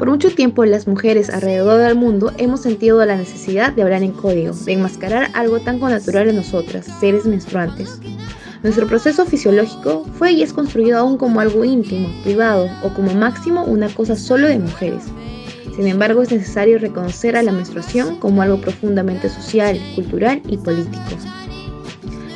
Por mucho tiempo las mujeres alrededor del mundo hemos sentido la necesidad de hablar en código, de enmascarar algo tan connatural en nosotras, seres menstruantes. Nuestro proceso fisiológico fue y es construido aún como algo íntimo, privado o como máximo una cosa solo de mujeres. Sin embargo, es necesario reconocer a la menstruación como algo profundamente social, cultural y político.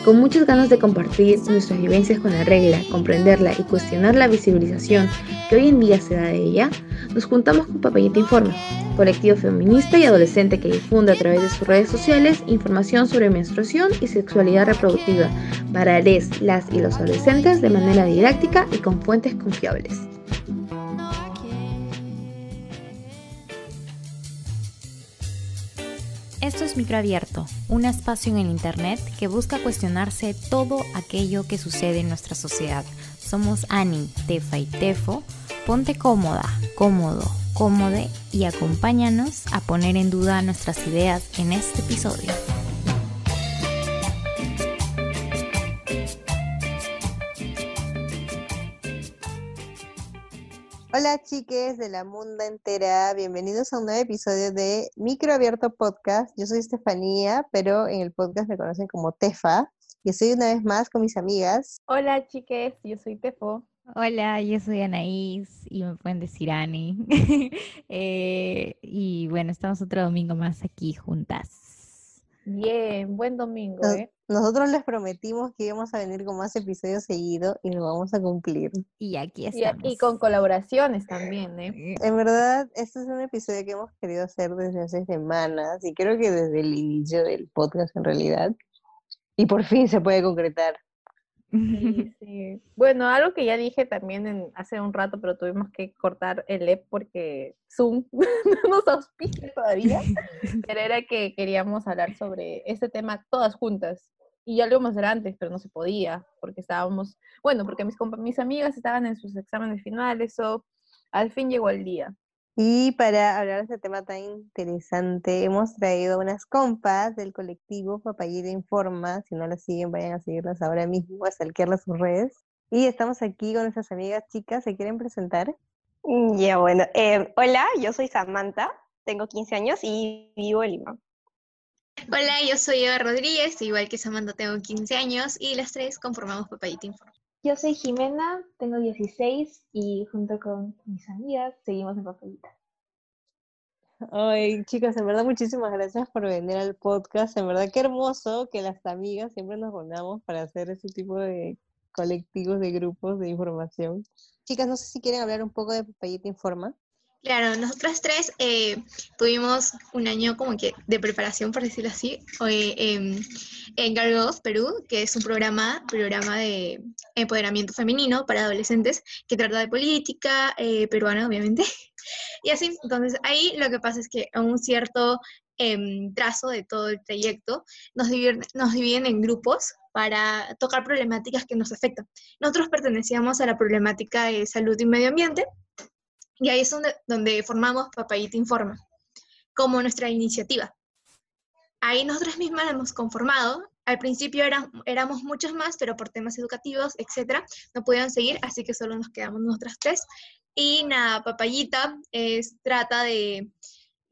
Con muchas ganas de compartir nuestras vivencias con la regla, comprenderla y cuestionar la visibilización que hoy en día se da de ella, nos juntamos con Papayita Informa, colectivo feminista y adolescente que difunde a través de sus redes sociales información sobre menstruación y sexualidad reproductiva para les, las y los adolescentes de manera didáctica y con fuentes confiables. Esto es Microabierto, un espacio en el Internet que busca cuestionarse todo aquello que sucede en nuestra sociedad. Somos Ani, Tefa y Tefo. Ponte cómoda, cómodo, cómode y acompáñanos a poner en duda nuestras ideas en este episodio. Hola chiques de la munda entera, bienvenidos a un nuevo episodio de Microabierto Podcast. Yo soy Estefanía, pero en el podcast me conocen como Tefa y estoy una vez más con mis amigas. Hola chiques, yo soy Tefo. Hola, yo soy Anaís y me pueden decir Ani. Eh, y bueno, estamos otro domingo más aquí juntas. Bien, buen domingo, ¿eh? Nosotros les prometimos que íbamos a venir con más episodios seguidos y lo vamos a cumplir. Y aquí Y, estamos. y con colaboraciones también, ¿eh? En verdad, este es un episodio que hemos querido hacer desde hace semanas y creo que desde el inicio del podcast en realidad. Y por fin se puede concretar. Sí, sí. Bueno, algo que ya dije también en- hace un rato, pero tuvimos que cortar el EP porque Zoom no nos auspicia todavía, pero era que queríamos hablar sobre este tema todas juntas. Y ya lo íbamos a hacer antes, pero no se podía, porque estábamos, bueno, porque mis, mis amigas estaban en sus exámenes finales, o al fin llegó el día. Y para hablar de este tema tan interesante, hemos traído unas compas del colectivo Papayita Informa. Si no las siguen, vayan a seguirlas ahora mismo, a stalkearlas sus redes. Y estamos aquí con nuestras amigas chicas. ¿Se quieren presentar? Mm, Ya, bueno. eh, hola, yo soy Samantha, tengo 15 años y vivo en Lima. Hola, yo soy Eva Rodríguez, igual que Samantha tengo 15 años y las tres conformamos Papayita Informa. Yo soy Jimena, tengo 16 y junto con mis amigas seguimos en Papelita. Ay, chicas, en verdad, muchísimas gracias por venir al podcast. En verdad, qué hermoso que las amigas siempre nos reunamos para hacer ese tipo de colectivos, de grupos de información. Chicas, no sé si quieren hablar un poco de Papayita Informa. Claro, nosotras tres eh, tuvimos un año como que de preparación, por decirlo así, eh, en Girls Perú, que es un programa, programa de empoderamiento femenino para adolescentes que trata de política eh, peruana, obviamente. Y así, entonces ahí lo que pasa es que a un cierto em, trazo de todo el trayecto nos dividen, nos dividen en grupos para tocar problemáticas que nos afectan. Nosotros pertenecíamos a la problemática de salud y medio ambiente, y ahí es donde, formamos Papayita Informa, como nuestra iniciativa. Ahí nosotras mismas la hemos conformado. Al principio eran, éramos muchos más, pero por temas educativos, etcétera, no pudieron seguir, así que solo nos quedamos nosotras tres. Y nada, Papayita es, trata de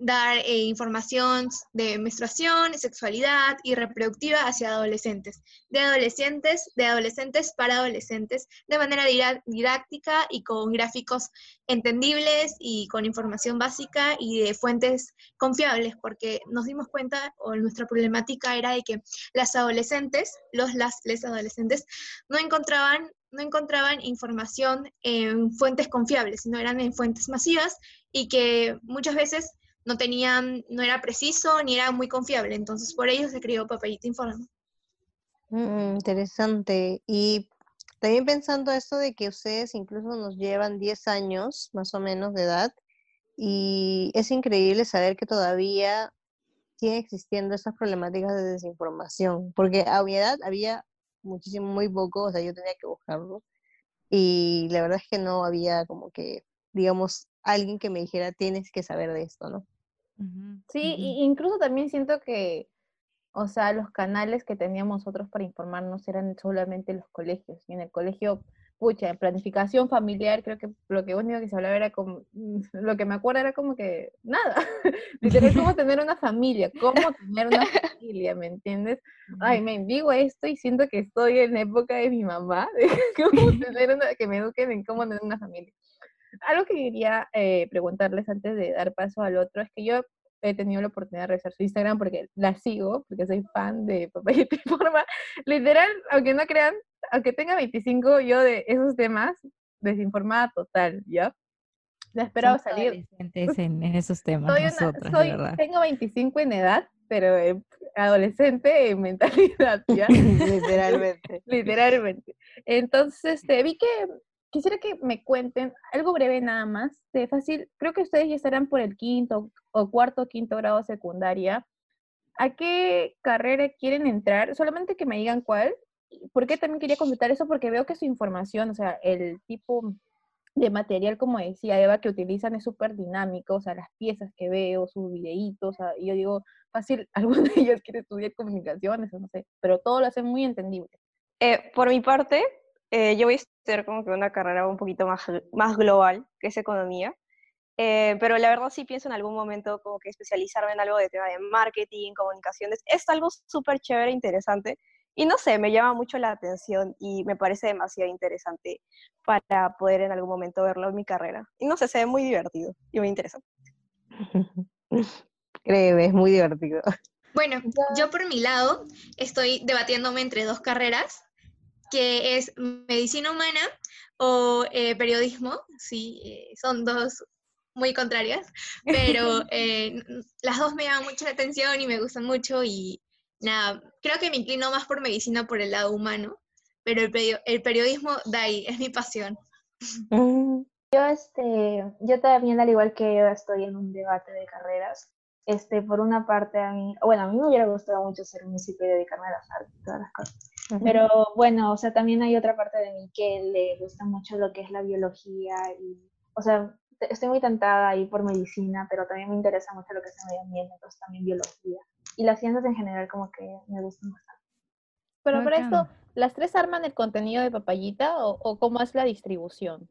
dar eh, información de menstruación, sexualidad y reproductiva hacia adolescentes, de adolescentes, de adolescentes para adolescentes, de manera didá- didáctica y con gráficos entendibles y con información básica y de fuentes confiables, porque nos dimos cuenta, o nuestra problemática era de que las adolescentes, los las les adolescentes, no encontraban, no encontraban información en fuentes confiables, sino eran en fuentes masivas y que muchas veces no tenían, no era preciso ni era muy confiable. Entonces por ello se creó Papayita Informa. Mm, interesante. Y también pensando esto de que ustedes incluso nos llevan 10 años más o menos de edad y es increíble saber que todavía siguen existiendo estas problemáticas de desinformación, porque a mi edad había muchísimo, muy poco, o sea, yo tenía que buscarlo y la verdad es que no había como que, digamos, alguien que me dijera, tienes que saber de esto, ¿no? Sí, y incluso también siento que, o sea, los canales que teníamos nosotros para informarnos eran solamente los colegios. Y en el colegio pucha, en planificación familiar, creo que lo que único que se hablaba era como, lo que me acuerdo era como que nada, literal, cómo tener una familia, cómo tener una familia, ¿me entiendes? Ay, me digo esto y siento que estoy en época de mi mamá, de cómo tener una, que me eduquen en cómo tener una familia. Algo que quería eh, preguntarles antes de dar paso al otro es que yo he tenido la oportunidad de revisar su Instagram porque la sigo, porque soy fan de Papayita Informa. Literal, aunque no crean, aunque tenga 25, yo de esos temas, desinformada total, ¿ya? Ya esperaba salir. En, en esos temas, soy nosotras, soy, de verdad. Tengo 25 en edad, pero eh, adolescente en mentalidad, ¿ya? Literalmente. Literalmente. Entonces, este, vi que quisiera que me cuenten algo breve nada más, de fácil, creo que ustedes ya estarán por el quinto o cuarto, quinto grado secundaria. ¿A qué carrera quieren entrar? Solamente que me digan cuál. ¿Por qué también quería comentar eso? Porque veo que su información, o sea, el tipo de material, como decía Eva, que utilizan es súper dinámico, o sea, las piezas que veo, sus videitos, o sea, yo digo, fácil, alguno de ellos quiere estudiar comunicaciones, o no sé, pero todo lo hacen muy entendible. Eh, por mi parte, eh, yo voy a estudiar como que una carrera un poquito más, más global, que es economía. Eh, pero la verdad sí pienso en algún momento como que especializarme en algo de tema de marketing, comunicaciones. Es algo súper chévere, interesante. Y no sé, me llama mucho la atención y me parece demasiado interesante para poder en algún momento verlo en mi carrera. Y no sé, se ve muy divertido y muy interesante. Créeme, es muy divertido. Bueno, yo por mi lado estoy debatiéndome entre dos carreras que es medicina humana o eh, periodismo, sí, eh, son dos muy contrarias, pero eh, las dos me llaman mucho la atención y me gustan mucho y nada, creo que me inclino más por medicina por el lado humano, pero el, el periodismo de ahí es mi pasión. Mm. Yo, este, yo también, al igual que yo, estoy en un debate de carreras. Este, por una parte, a mí, bueno, a mí me hubiera gustado mucho ser músico y dedicarme a las artes, todas las cosas. Pero bueno, o sea, también hay otra parte de mí que le gusta mucho lo que es la biología y, o sea, estoy muy tentada ahí por medicina, pero también me interesa mucho lo que es el medio ambiente, entonces también biología. Y las ciencias en general como que me gustan bastante. Pero para esto, ¿las tres arman el contenido de Papayita o, o cómo es la distribución?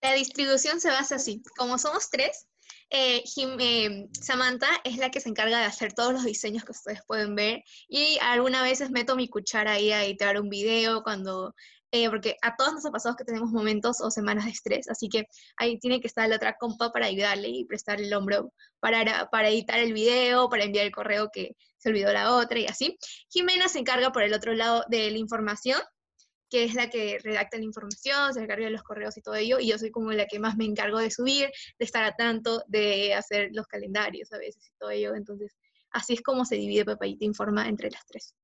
La distribución se basa así. Como somos tres, eh, eh, Samantha es la que se encarga de hacer todos los diseños que ustedes pueden ver y algunas veces meto mi cuchara ahí a editar un video cuando, eh, porque a todos nos ha pasado que tenemos momentos o semanas de estrés, así que ahí tiene que estar la otra compa para ayudarle y prestarle el hombro para, para editar el video, para enviar el correo que se olvidó la otra y así. Jimena se encarga por el otro lado de la información que es la que redacta la información, se encarga de los correos y todo ello, y yo soy como la que más me encargo de subir, de estar a tanto, de hacer los calendarios a veces y todo ello. Entonces, así es como se divide Papayita Informa entre las tres.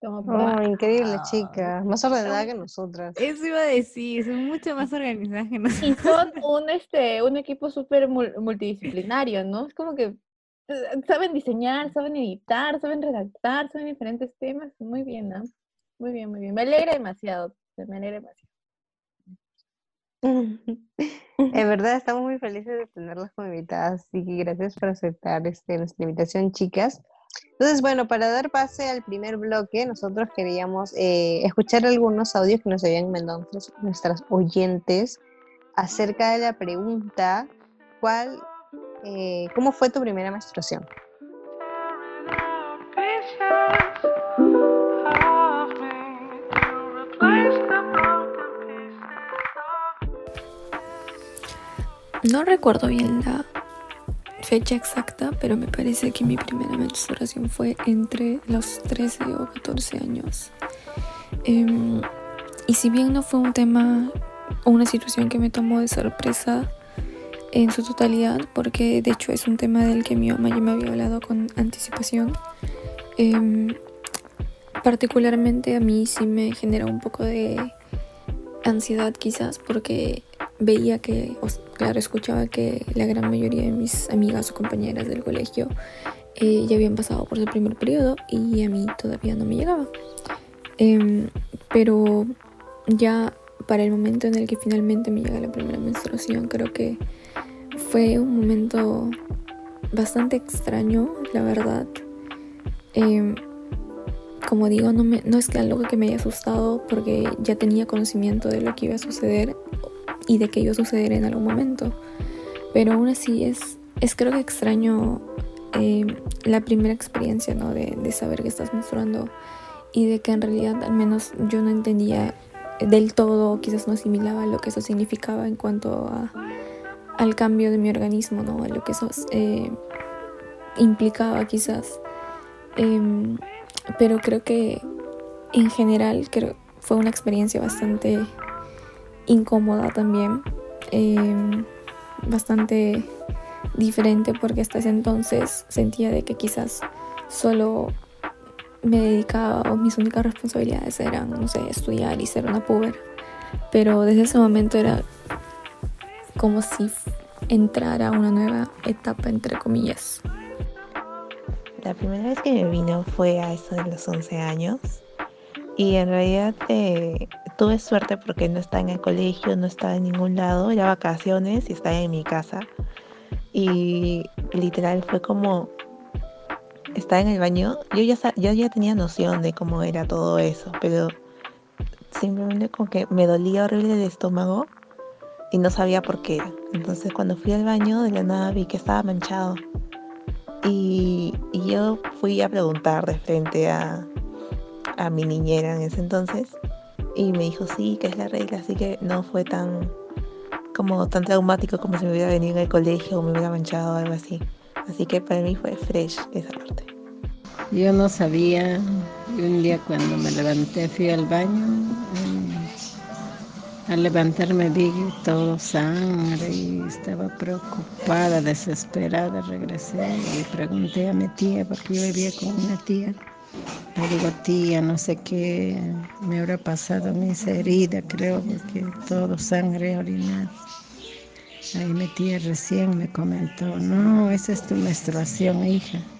Oh, increíble, chica. Más ordenada que nosotras. Eso iba a decir, son mucho más organizadas que nosotras. Y son un, este, un equipo súper multidisciplinario, ¿no? Es como que eh, saben diseñar, saben editar, saben redactar, saben diferentes temas. Muy bien, ¿no? Muy bien, muy bien. Me alegra demasiado. Me alegra demasiado. En verdad estamos muy felices de tenerlas como invitadas, así que gracias por aceptar este, nuestra invitación, chicas. Entonces, bueno, para dar pase al primer bloque, nosotros queríamos eh, escuchar algunos audios que nos habían mandado nuestras oyentes acerca de la pregunta, ¿cuál, eh, ¿cómo fue tu primera menstruación? No recuerdo bien la fecha exacta, pero me parece que mi primera menstruación fue entre los 13 o 14 años. Em, y si bien no fue un tema o una situación que me tomó de sorpresa en su totalidad, porque de hecho es un tema del que mi mamá ya me había hablado con anticipación, em, particularmente a mí sí me genera un poco de ansiedad quizás porque veía que, claro, escuchaba que la gran mayoría de mis amigas o compañeras del colegio eh, ya habían pasado por su primer periodo y a mí todavía no me llegaba. Em, pero ya para el momento en el que finalmente me llega la primera menstruación, creo que fue un momento bastante extraño, la verdad. Em, como digo, no, me, no es que algo que me haya asustado porque ya tenía conocimiento de lo que iba a suceder y de que iba a suceder en algún momento. Pero aún así es, es creo que extraño eh, la primera experiencia, ¿no? De, de saber que estás menstruando y de que en realidad al menos yo no entendía del todo, quizás no asimilaba lo que eso significaba en cuanto a, al cambio de mi organismo, ¿no? A lo que eso eh, implicaba quizás. Em, pero creo que en general creo, fue una experiencia bastante incómoda también, em, bastante diferente porque hasta ese entonces sentía de que quizás solo me dedicaba o mis únicas responsabilidades eran, no sé, estudiar y ser una puber. Pero desde ese momento era como si entrara una nueva etapa, entre comillas. La primera vez que me vino fue a eso de los 11 años. Y en realidad eh, tuve suerte porque no estaba en el colegio, no estaba en ningún lado, era vacaciones y estaba en mi casa. Y literal fue como estaba en el baño, yo ya, ya tenía noción de cómo era todo eso, pero simplemente como que me dolía horrible el estómago y no sabía por qué. Entonces cuando fui al baño de la nada vi que estaba manchado. Y, yo fui a preguntar de frente a, a mi niñera en ese entonces y me dijo sí, que es la regla, así que no fue tan como tan traumático como si me hubiera venido en el colegio o me hubiera manchado o algo así. Así que para mí fue fresh esa parte. Yo no sabía, y un día cuando me levanté fui al baño, al levantarme vi todo sangre y estaba preocupada, desesperada, regresé y pregunté a mi tía, porque yo vivía con una tía. Digo, tía, no sé qué me habrá pasado, mis heridas, creo, porque todo sangre orinada. Ahí mi tía recién me comentó, no, esa es tu menstruación, hija.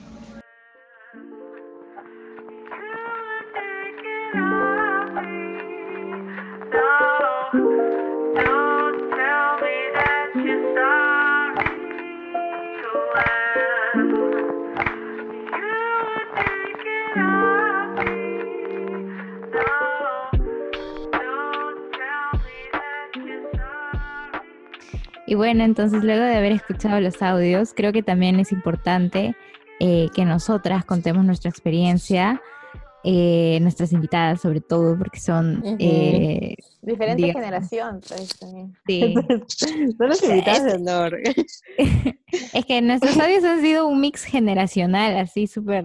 Y bueno, entonces luego de haber escuchado los audios, creo que también es importante eh, que nosotras contemos nuestra experiencia, eh, nuestras invitadas sobre todo, porque son... Eh, Diferente generación, pues, también. Sí. son las invitadas de honor. es que nuestros audios han sido un mix generacional, así súper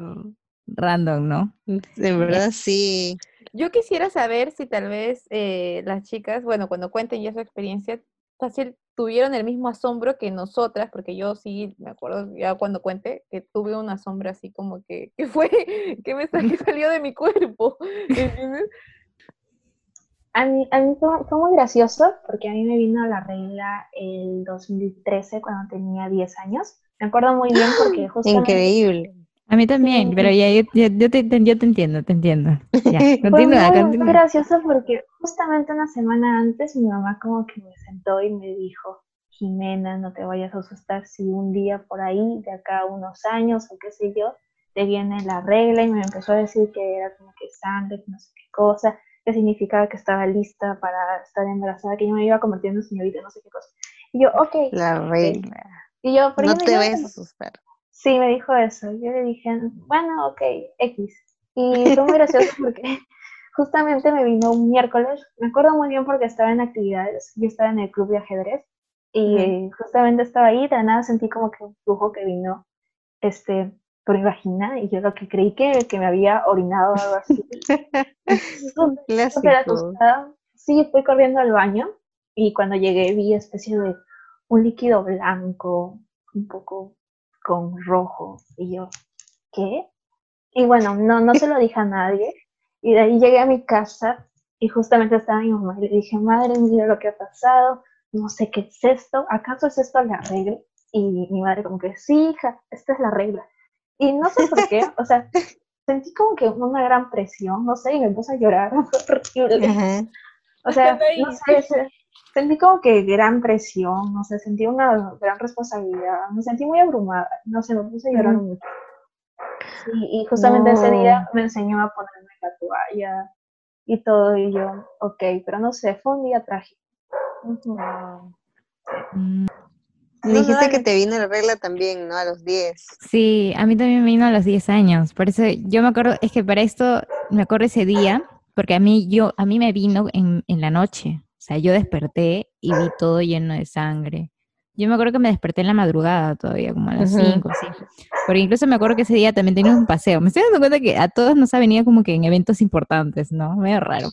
random, ¿no? De verdad, sí. Yo quisiera saber si tal vez las chicas, bueno, cuando cuenten ya su experiencia, fácil tuvieron el mismo asombro que nosotras, porque yo sí me acuerdo ya cuando cuente que tuve un asombro así como que, ¿qué fue? ¿Qué me salió de mi cuerpo? A mí, a mí fue, muy gracioso porque a mí me vino la regla el 2013 cuando tenía 10 años. Me acuerdo muy bien porque justamente... Increíble. A mí también, pero ya yo, yo, te, yo, te, entiendo, te entiendo. Ya, continúa, Fue muy, gracioso porque justamente una semana antes mi mamá como que me sentó y me dijo, Jimena, no te vayas a asustar si un día por ahí, de acá a unos años o qué sé yo, te viene la regla y me empezó a decir que era como que sangre, que no sé qué cosa, que significaba que estaba lista para estar embarazada, que yo me iba convirtiendo en señorita, no sé qué cosa. Y yo, ok. La regla. Y yo, no te vayas a asustar. Sí, me dijo eso. Yo le dije, bueno, ok, X. Y fue muy gracioso porque justamente me vino un miércoles. Me acuerdo muy bien porque estaba en actividades. Yo estaba en el club de ajedrez y justamente estaba ahí. De nada sentí como que un flujo que vino este, por mi vagina y yo lo que creí que, que me había orinado o algo así. Súper asustada. Sí, fui corriendo al baño y cuando llegué vi especie de un líquido blanco, un poco con rojo. Y yo, ¿qué? Y bueno, no, no se lo dije a nadie. Y de ahí llegué a mi casa y justamente estaba mi mamá y le dije, madre, mira lo que ha pasado, no sé qué es esto, ¿acaso es esto la regla? Y mi madre como que, sí, hija, esta es la regla. Y no sé por qué, o sea, sentí como que una gran presión, no sé, y me puse a llorar, O sea, no sé, sentí como que gran presión, no sé, sentí una gran responsabilidad, me sentí muy abrumada, no sé, me puse a llorar mucho. y justamente ese día me enseñó a ponerme la toalla y todo, y yo, ok, pero no sé, fue un día trágico. Mm. Dijiste que te vino la regla también, ¿no? A los 10. Sí, a mí también me vino a los 10 años. Por eso yo me acuerdo, es que para esto me acuerdo ese día, porque a mí, yo, a mí me vino en, en la noche. O sea, yo desperté y vi todo lleno de sangre. Yo me acuerdo que me desperté en la madrugada todavía, como a las 5, así. Porque incluso me acuerdo que ese día también tenía un paseo. Me estoy dando cuenta que a todos nos ha venido como que en eventos importantes, ¿no? Medio raro.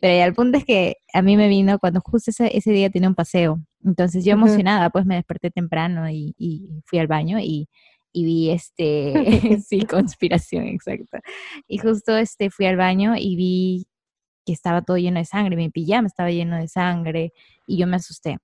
Pero el punto es que a mí me vino cuando justo ese, ese día tenía un paseo. Entonces yo emocionada, pues me desperté temprano y, y fui al baño y, y vi este, sí, conspiración, exacto. Y justo este fui al baño y vi estaba todo lleno de sangre, mi pijama estaba lleno de sangre y yo me asusté.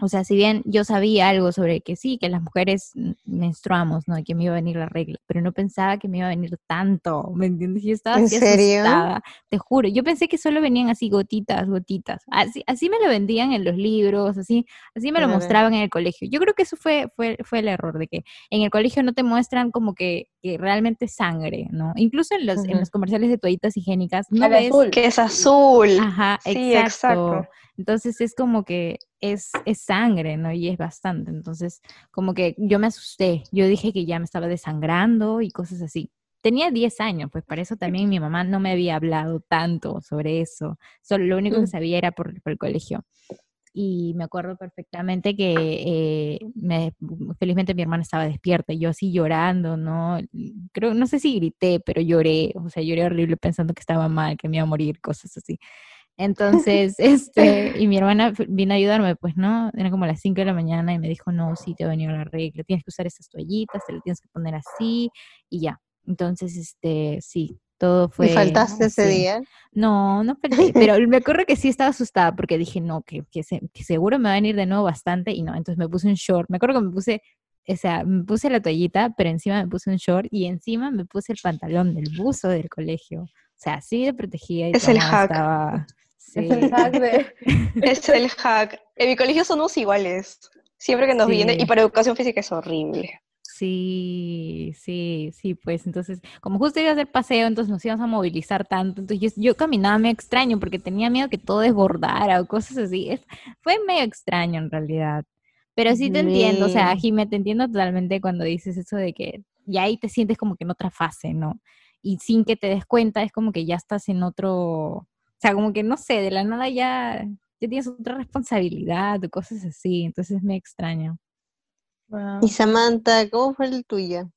O sea, si bien yo sabía algo sobre que sí, que las mujeres menstruamos, ¿no? Que me iba a venir la regla, pero no pensaba que me iba a venir tanto, ¿me entiendes? Yo estaba ¿En serio? asustada, te juro. Yo pensé que solo venían así gotitas, gotitas. Así, así me lo vendían en los libros, así, así me lo mostraban en el colegio. Yo creo que eso fue, fue, fue el error, de que en el colegio no te muestran como que, que realmente sangre, ¿no? Incluso en los, en los comerciales de toallitas higiénicas, no ves... azul. Que es azul. Ajá, Sí, exacto. exacto. Entonces es como que es, es sangre, ¿no? Y es bastante. Entonces, como que yo me asusté. Yo dije que ya me estaba desangrando y cosas así. Tenía 10 años, pues para eso también mi mamá no me había hablado tanto sobre eso. Solo lo único que Mm. sabía era por, por el colegio. Y me acuerdo perfectamente que eh, me- felizmente mi hermana estaba despierta y yo así llorando, ¿no? Creo, no sé si grité, pero lloré, o sea, lloré horrible pensando que estaba mal, que me iba a morir, cosas así. Entonces, este, y mi hermana vino a ayudarme, pues, ¿no? Era como las 5 de la mañana y me dijo, no, sí, te va a venir la regla, tienes que usar estas toallitas, te lo tienes que poner así y ya. Entonces, este, sí, todo fue ¿Y faltaste ese día? No, no falté, pero me acuerdo que sí estaba asustada porque dije, no, que, que, se- que seguro me va a venir de nuevo bastante y no, entonces me puse un short, me acuerdo que me puse, o sea, me puse la toallita, pero encima me puse un short y encima me puse el pantalón del buzo del colegio, o sea, así de protegida y Es el hack. estaba, Es el sí, hack de... Es el hack. En mi colegio somos iguales. Siempre que nos viene, y Sí. para educación física es horrible. Sí, sí, sí, pues entonces, como justo iba a hacer paseo, entonces nos íbamos a movilizar tanto, entonces yo, yo caminaba medio extraño porque tenía miedo que todo desbordara o cosas así, es, fue medio extraño en realidad, pero sí te entiendo, o sea, Jimé, te entiendo totalmente cuando dices eso de que ya ahí te sientes como que en otra fase, ¿no? Y sin que te des cuenta es como que ya estás en otro, sea, como que no sé, de la nada ya, ya tienes otra responsabilidad o cosas así, entonces me extraño. Wow. Y Samantha, ¿cómo fue el tuyo?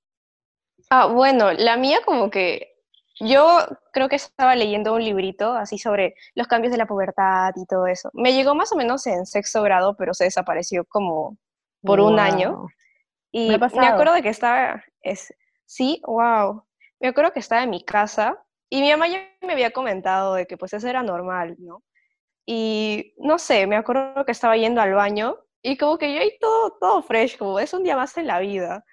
Ah, bueno, la mía como que yo creo que estaba leyendo un librito así sobre los cambios de la pubertad y todo eso. Me llegó más o menos en sexto grado, pero se desapareció como por un año. Wow. Y Me me acuerdo de que estaba, es, sí, wow. Me acuerdo que estaba en mi casa y mi mamá ya me había comentado de que pues eso era normal, ¿no? Y no sé, me acuerdo que estaba yendo al baño y como que yo ahí todo, todo fresh, como es un día más en la vida.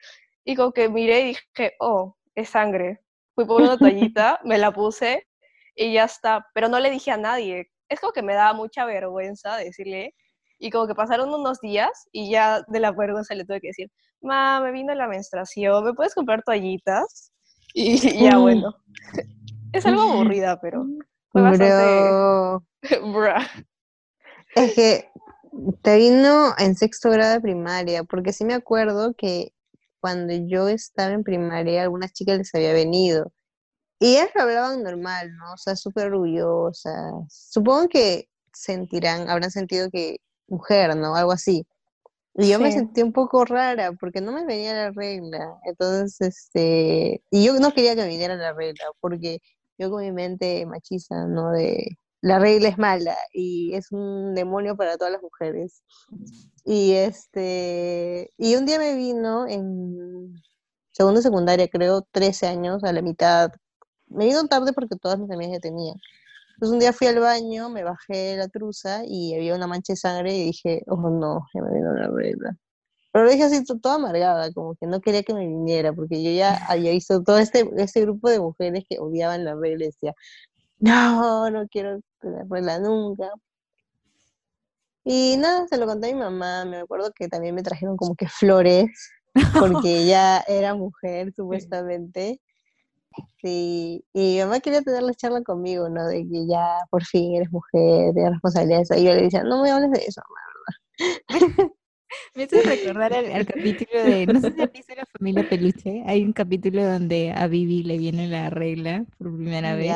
Y como que miré y dije, oh, es sangre. Fui por una toallita, me la puse y ya está. Pero no le dije a nadie. Es como que me daba mucha vergüenza decirle. Y como que pasaron unos días y ya de la vergüenza le tuve que decir, ma, me vino la menstruación, ¿me puedes comprar toallitas? Y ya Mm. bueno. Es algo aburrida, pero fue. Bro, es que te vino en sexto grado de primaria, porque sí me acuerdo que cuando yo estaba en primaria, algunas chicas les había venido. Y ellas lo hablaban normal, ¿no? O sea, súper orgullosas. Supongo que sentirán, habrán sentido que mujer, ¿no? Algo así. Y yo me sentí un poco rara porque no me venía la regla. Entonces, este, y yo no quería que me viniera la regla porque yo con mi mente machista, ¿no? De la regla es mala y es un demonio para todas las mujeres. Y este, y un día me vino en segundo secundaria, creo, 13 años, a la mitad. Me vino tarde porque todas mis amigas ya tenían. Entonces un día fui al baño, me bajé la truza y había una mancha de sangre y dije, oh no, ya me vino la regla. Pero lo dije así to- toda amargada, como que no quería que me viniera, porque yo ya había visto todo este, este grupo de mujeres que odiaban la regla y decía, no, no quiero tener regla nunca. Y nada, se lo conté a mi mamá, me acuerdo que también me trajeron como que flores porque ella era mujer supuestamente. Sí, y mi mamá quería tener la charla conmigo, ¿no? De que ya por fin eres mujer, tienes responsabilidades. Y yo le decía, no me hables de eso, mamá, Me hace recordar al, capítulo de, no sé si has visto la familia Peluche, hay un capítulo donde a Vivi le viene la regla por primera vez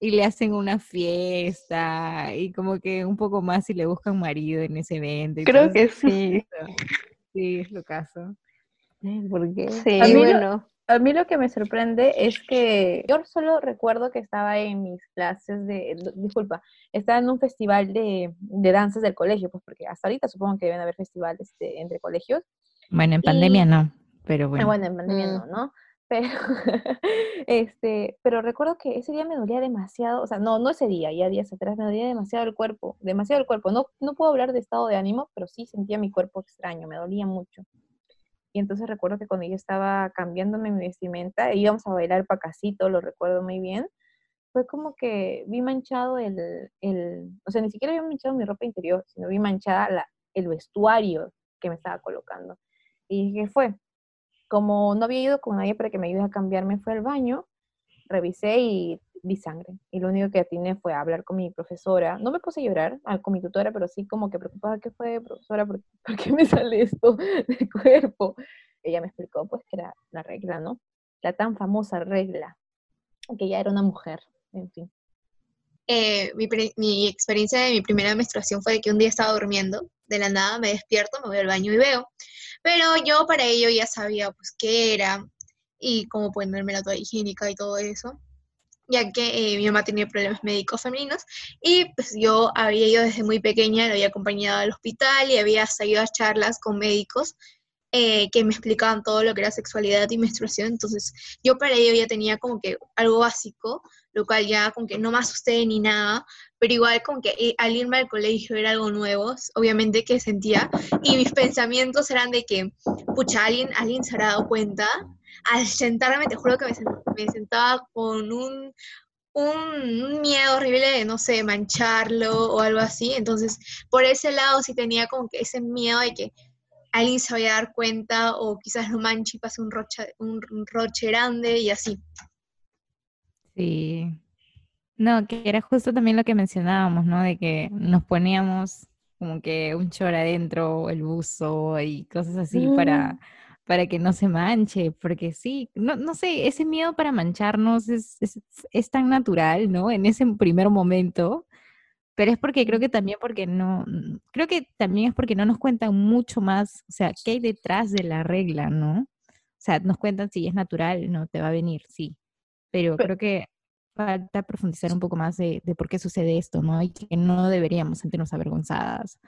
y le hacen una fiesta y como que un poco más y le buscan marido en ese evento. Creo que sí. Sí, es lo caso. Porque sí, a mí, lo, a mí lo que me sorprende es que yo solo recuerdo que estaba en mis clases de, disculpa, estaba en un festival de, de danzas del colegio, pues porque hasta ahorita supongo que deben haber festivales entre colegios. Bueno, en pandemia no, pero bueno. Bueno, en pandemia no, mm. ¿no? Pero, este, pero recuerdo que ese día me dolía demasiado, o sea, no, no ese día, ya días atrás me dolía demasiado el cuerpo, demasiado el cuerpo. No, no puedo hablar de estado de ánimo, pero sí sentía mi cuerpo extraño, me dolía mucho. Y entonces recuerdo que cuando yo estaba cambiándome mi vestimenta, íbamos a bailar pacasito, lo recuerdo muy bien, fue como que vi manchado el, el, o sea, ni siquiera vi manchado mi ropa interior, sino vi manchada el vestuario que me estaba colocando. Y dije, fue? Como no había ido con nadie para que me ayude a cambiarme, fue al baño, revisé y vi sangre. Y lo único que atiné fue hablar con mi profesora. No me puse a llorar ah, con mi tutora, pero sí como que preocupada, ¿qué fue, profesora? ¿Por, qué me sale esto del cuerpo? Ella me explicó pues que era la regla, ¿no? La tan famosa regla, que ya era una mujer, en fin. Eh, mi, mi, experiencia de mi primera menstruación fue de que un día estaba durmiendo, de la nada me despierto, me voy al baño y veo pero yo para ello ya sabía pues qué era y cómo ponerme la toalla higiénica y todo eso, ya que eh, mi mamá tenía problemas médicos femeninos y pues yo había ido desde muy pequeña, lo había acompañado al hospital y había salido a charlas con médicos eh, que me explicaban todo lo que era sexualidad y menstruación, entonces yo para ello ya tenía como que algo básico, lo cual ya como que no me asusté ni nada, pero igual como que eh, al irme al colegio era algo nuevo, obviamente que sentía, y mis pensamientos eran de que, pucha, alguien, alguien se habrá dado cuenta, al sentarme, te juro que me, sentaba con un, un, miedo horrible de, no sé, mancharlo o algo así. Entonces, por ese lado sí tenía como que ese miedo de que alguien se vaya a dar cuenta o quizás lo manche y pase un, roche, un roche grande y así. Sí. No, que era justo también lo que mencionábamos, ¿no? De que nos poníamos como que un chor adentro, el buzo y cosas así para, para que no se manche, porque sí, no, no sé, ese miedo para mancharnos es, es, es tan natural, ¿no? En ese primer momento, pero es porque creo que también porque no, mm, creo que también es porque no nos cuentan mucho más, o sea, qué hay detrás de la regla, ¿no? O sea, nos cuentan si es natural, no te va a venir, sí. Pero, creo que falta profundizar un poco más de, por qué sucede esto, ¿no? Y que no deberíamos sentirnos avergonzadas.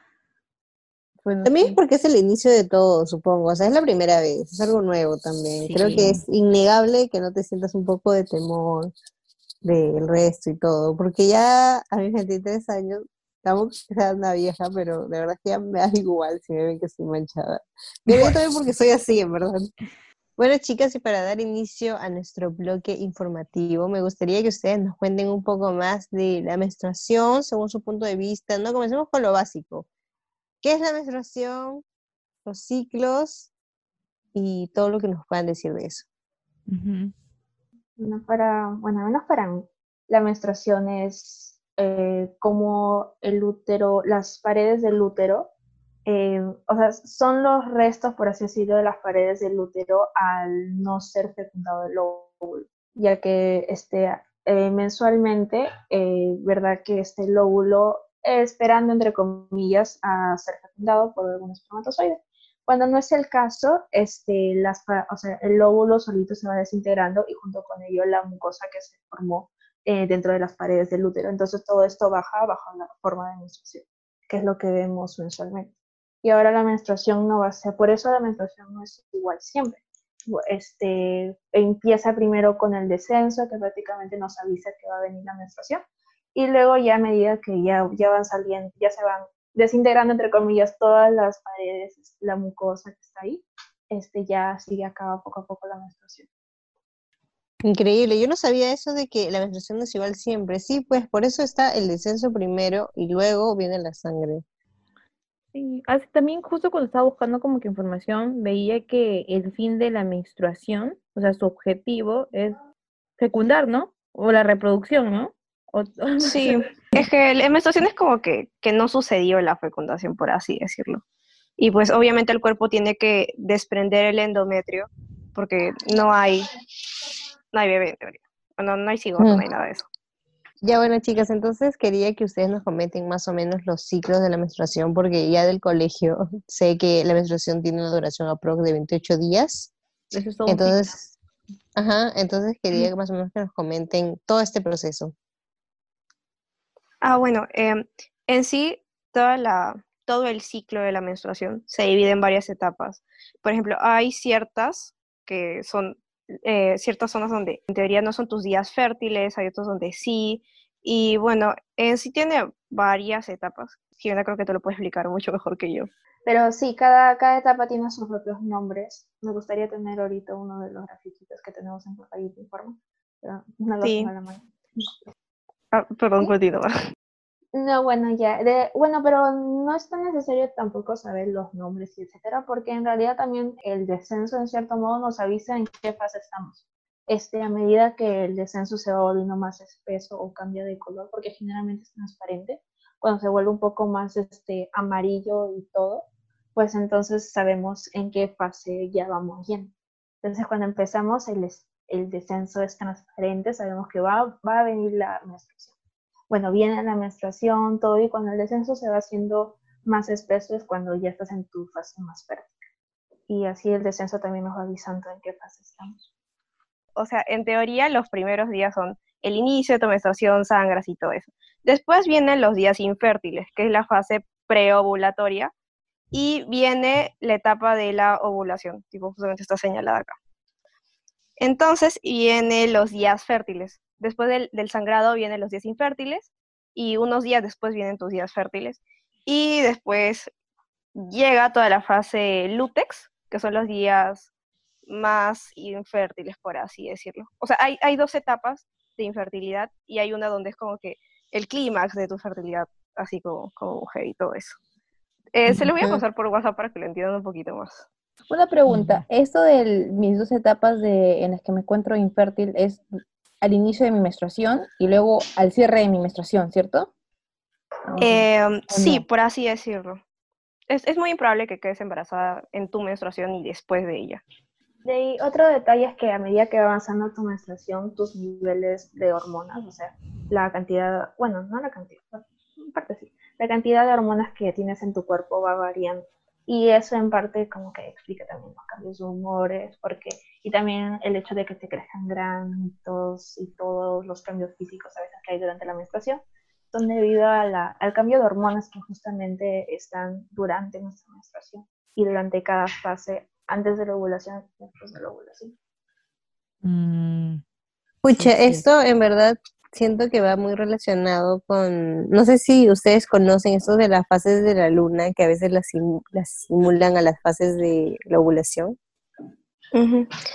También es porque es el inicio de todo, supongo. O sea, es la primera vez, es algo nuevo también. Creo que es innegable que no te sientas un poco de temor, del resto y todo, porque ya a mis 23 años, estamos que sea una vieja, pero de verdad que ya me da igual si me ven que estoy manchada. Pero yo también porque soy así, en verdad. Bueno, chicas, y para dar inicio a nuestro bloque informativo, me gustaría que ustedes nos cuenten un poco más de la menstruación según su punto de vista, ¿no? Comencemos con lo básico. ¿Qué es la menstruación? Los ciclos y todo lo que nos puedan decir de eso. Bueno, para, bueno, al menos para mí, la menstruación es eh, como el útero, las paredes del útero, eh, o sea, son los restos, por así decirlo, de las paredes del útero al no ser fecundado el óvulo, ya que este, eh, mensualmente, ¿verdad? Que este lóbulo esperando, entre comillas, a ser fecundado por algunos espermatozoides. Cuando no es el caso, este, las, o sea, el lóbulo solito se va desintegrando y junto con ello la mucosa que se formó eh, dentro de las paredes del útero. Entonces todo esto baja bajo la forma de menstruación, que es lo que vemos mensualmente. Y ahora la menstruación no va a ser, por eso la menstruación no es igual siempre. Este, empieza primero con el descenso, que prácticamente nos avisa que va a venir la menstruación, y luego ya a medida que ya, ya van saliendo, ya se van desintegrando, entre comillas, todas las paredes, la mucosa que está ahí, este, ya sigue acaba poco a poco la menstruación. Increíble, yo no sabía eso de que la menstruación es igual siempre. Sí, pues por eso está el descenso primero y luego viene la sangre. Sí, así también justo cuando estaba buscando como que información, veía que el fin de la menstruación, o sea, su objetivo es fecundar, ¿no? O la reproducción, ¿no? O- Sí, es que la menstruación es como que, que no sucedió la fecundación, por así decirlo. Y pues obviamente el cuerpo tiene que desprender el endometrio porque no hay, no hay bebé en teoría. Bueno, no hay cigoto, no hay nada de eso. Ya bueno, chicas, entonces quería que ustedes nos comenten más o menos los ciclos de la menstruación, porque ya del colegio sé que la menstruación tiene una duración aprox de 28 días. Eso es todo Entonces, ajá, entonces quería que más o menos que nos comenten todo este proceso. Ah, bueno, em, en sí, toda la, todo el ciclo de la menstruación se divide en varias etapas. Por ejemplo, hay ciertas que son eh, ciertas zonas donde en teoría no son tus días fértiles, hay otros donde sí. Y bueno, en sí tiene varias etapas. Jimena creo que te lo puede explicar mucho mejor que yo. Pero sí, cada, cada etapa tiene sus propios nombres. Me gustaría tener ahorita uno de los grafiquitos que tenemos en ahí te informo. Pero no lo Sí. tengo a la mano. Ah, perdón, continúa. No, bueno, ya. De, bueno, pero no es tan necesario tampoco saber los nombres y etcétera, porque en realidad también el descenso, en cierto modo, nos avisa en qué fase estamos. Este, a medida que el descenso se va volviendo más espeso o cambia de color, porque generalmente es transparente, cuando se vuelve un poco más este, amarillo y todo, pues entonces sabemos en qué fase ya vamos yendo. Entonces, cuando empezamos, el, el descenso es transparente, sabemos que va, va a venir la menstruación bueno, viene la menstruación, todo, y cuando el descenso se va haciendo más espeso es cuando ya estás en tu fase más fértil. Y así el descenso también nos va avisando en qué fase estamos. O sea, en teoría los primeros días son el inicio de tu menstruación, sangras y todo eso. Después vienen los días infértiles, que es la fase preovulatoria, y viene la etapa de la ovulación, tipo justamente está señalada acá. Entonces vienen los días fértiles. Después del, del sangrado vienen los días infértiles y unos días después vienen tus días fértiles. Y después llega toda la fase lútex, que son los días más infértiles, por así decirlo. O sea, hay, hay dos etapas de infertilidad y hay una donde es como que el clímax de tu fertilidad, así como, como mujer y todo eso. Eh, se lo voy a pasar por WhatsApp para que lo entiendan un poquito más. Una pregunta, esto de mis dos etapas de, en las que me encuentro infértil es al inicio de mi menstruación y luego al cierre de mi menstruación, ¿cierto? Ah. Em, sí, no? por así decirlo. Es, es muy improbable que quedes embarazada en tu menstruación y después de ella. De ahí, otro detalle es que a medida que va avanzando tu menstruación, tus niveles de hormonas, o sea, la cantidad, bueno, no la cantidad, en parte sí, la cantidad de hormonas que tienes en tu cuerpo va variando. Y eso en parte como que explica también los cambios de humores, porque, y también el hecho de que te crezcan granitos y todos los cambios físicos a veces que hay durante la menstruación, son debido a la, al cambio de hormonas que justamente están durante nuestra menstruación y durante cada fase, antes de la ovulación y después de la ovulación. Mm, Pucha, Sí, sí. esto en verdad siento que va muy relacionado con, no sé si ustedes conocen esto de las fases de la luna, que a veces las, las simulan a las fases de la ovulación.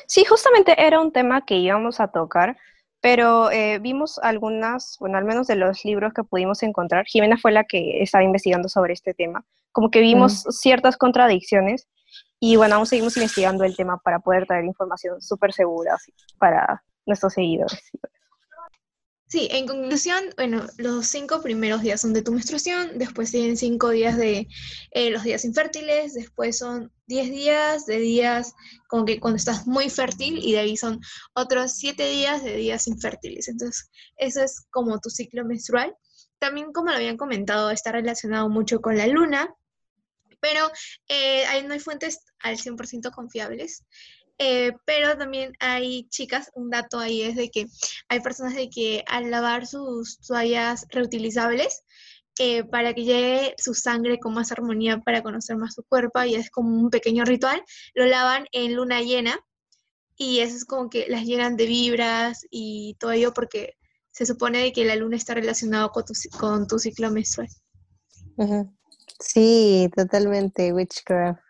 Sí, justamente era un tema que íbamos a tocar, pero eh, vimos algunas, bueno, al menos de los libros que pudimos encontrar, Jimena fue la que estaba investigando sobre este tema, como que vimos ciertas contradicciones y bueno, aún seguimos investigando el tema para poder traer información súper segura así, para nuestros seguidores. Sí, en conclusión, bueno, los cinco primeros días son de tu menstruación, después tienen cinco días de eh, los días infértiles, después son diez días de días como que cuando estás muy fértil y de ahí son otros siete días de días infértiles. Entonces, eso es como tu ciclo menstrual. También, como lo habían comentado, está relacionado mucho con la luna, pero eh, ahí no hay fuentes al 100% confiables. Eh, pero también hay chicas, un dato ahí es de que hay personas de que al lavar sus toallas reutilizables, eh, para que llegue su sangre con más armonía para conocer más su cuerpo, y es como un pequeño ritual, lo lavan en luna llena, y eso es como que las llenan de vibras y todo ello porque se supone de que la luna está relacionado con tu, con tu ciclo menstrual. Ujú. Sí, totalmente, witchcraft.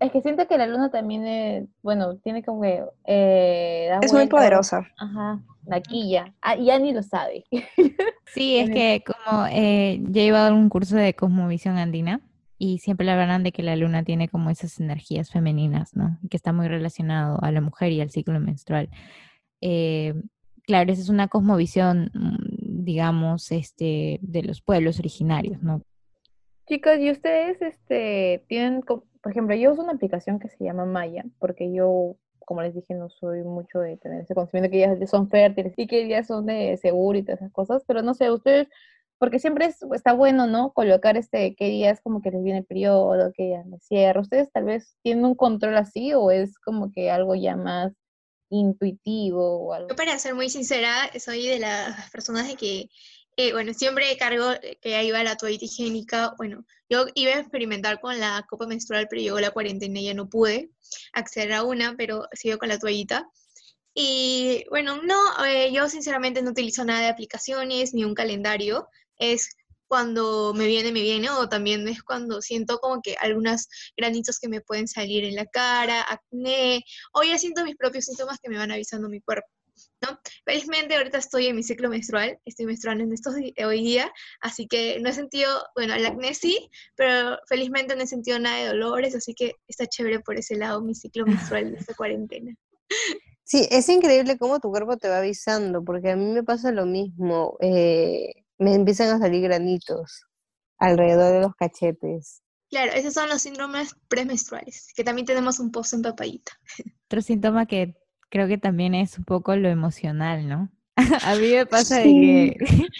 Es que siento que la luna también, es, bueno, tiene como que... Eh, da Es muy poderosa. Ajá, la quilla. Ah, y Ani lo sabe. Sí, es que como eh, ya he llevado un curso de cosmovisión andina y siempre le hablarán de que la luna tiene como esas energías femeninas, ¿no? Y que está muy relacionado a la mujer y al ciclo menstrual. Eh, claro, esa es una cosmovisión, mm, digamos, este, de los pueblos originarios, ¿no? Chicos, ¿y ustedes este, tienen, por ejemplo, yo uso una aplicación que se llama Maya, porque yo, como les dije, no soy mucho de tener ese conocimiento que ya son fértiles y que ya son de seguro y todas esas cosas, pero no sé, ustedes, porque siempre es- está bueno, ¿no? Colocar este, qué días como que les viene el periodo, qué días les cierra. ¿Ustedes tal vez tienen un control así o es como que algo ya más intuitivo o algo? Yo para ser muy sincera, soy de las personas de que, eh, bueno, siempre cargo que ahí va la toallita higiénica. Bueno, yo iba a experimentar con la copa menstrual, pero llegó la cuarentena y ya no pude acceder a una, pero sigo con la toallita. Y bueno, no, eh, yo sinceramente no utilizo nada de aplicaciones ni un calendario. Es cuando me viene, me viene, o también es cuando siento como que algunos granitos que me pueden salir en la cara, acné, o ya siento mis propios síntomas que me van avisando mi cuerpo. ¿No? Felizmente ahorita estoy en mi ciclo menstrual, estoy menstruando en estos hoy día, así que no he sentido, bueno, el acné sí, pero felizmente no he sentido nada de dolores, así que está chévere por ese lado mi ciclo menstrual de esta cuarentena. Sí, es increíble cómo tu cuerpo te va avisando, porque a mí me pasa lo mismo. eh, me empiezan a salir granitos alrededor de los cachetes. Claro, esos son los síndromes premenstruales, que también tenemos un post en papayita. Otro síntoma que creo que también es un poco lo emocional, ¿no? A mí me pasa de Sí. que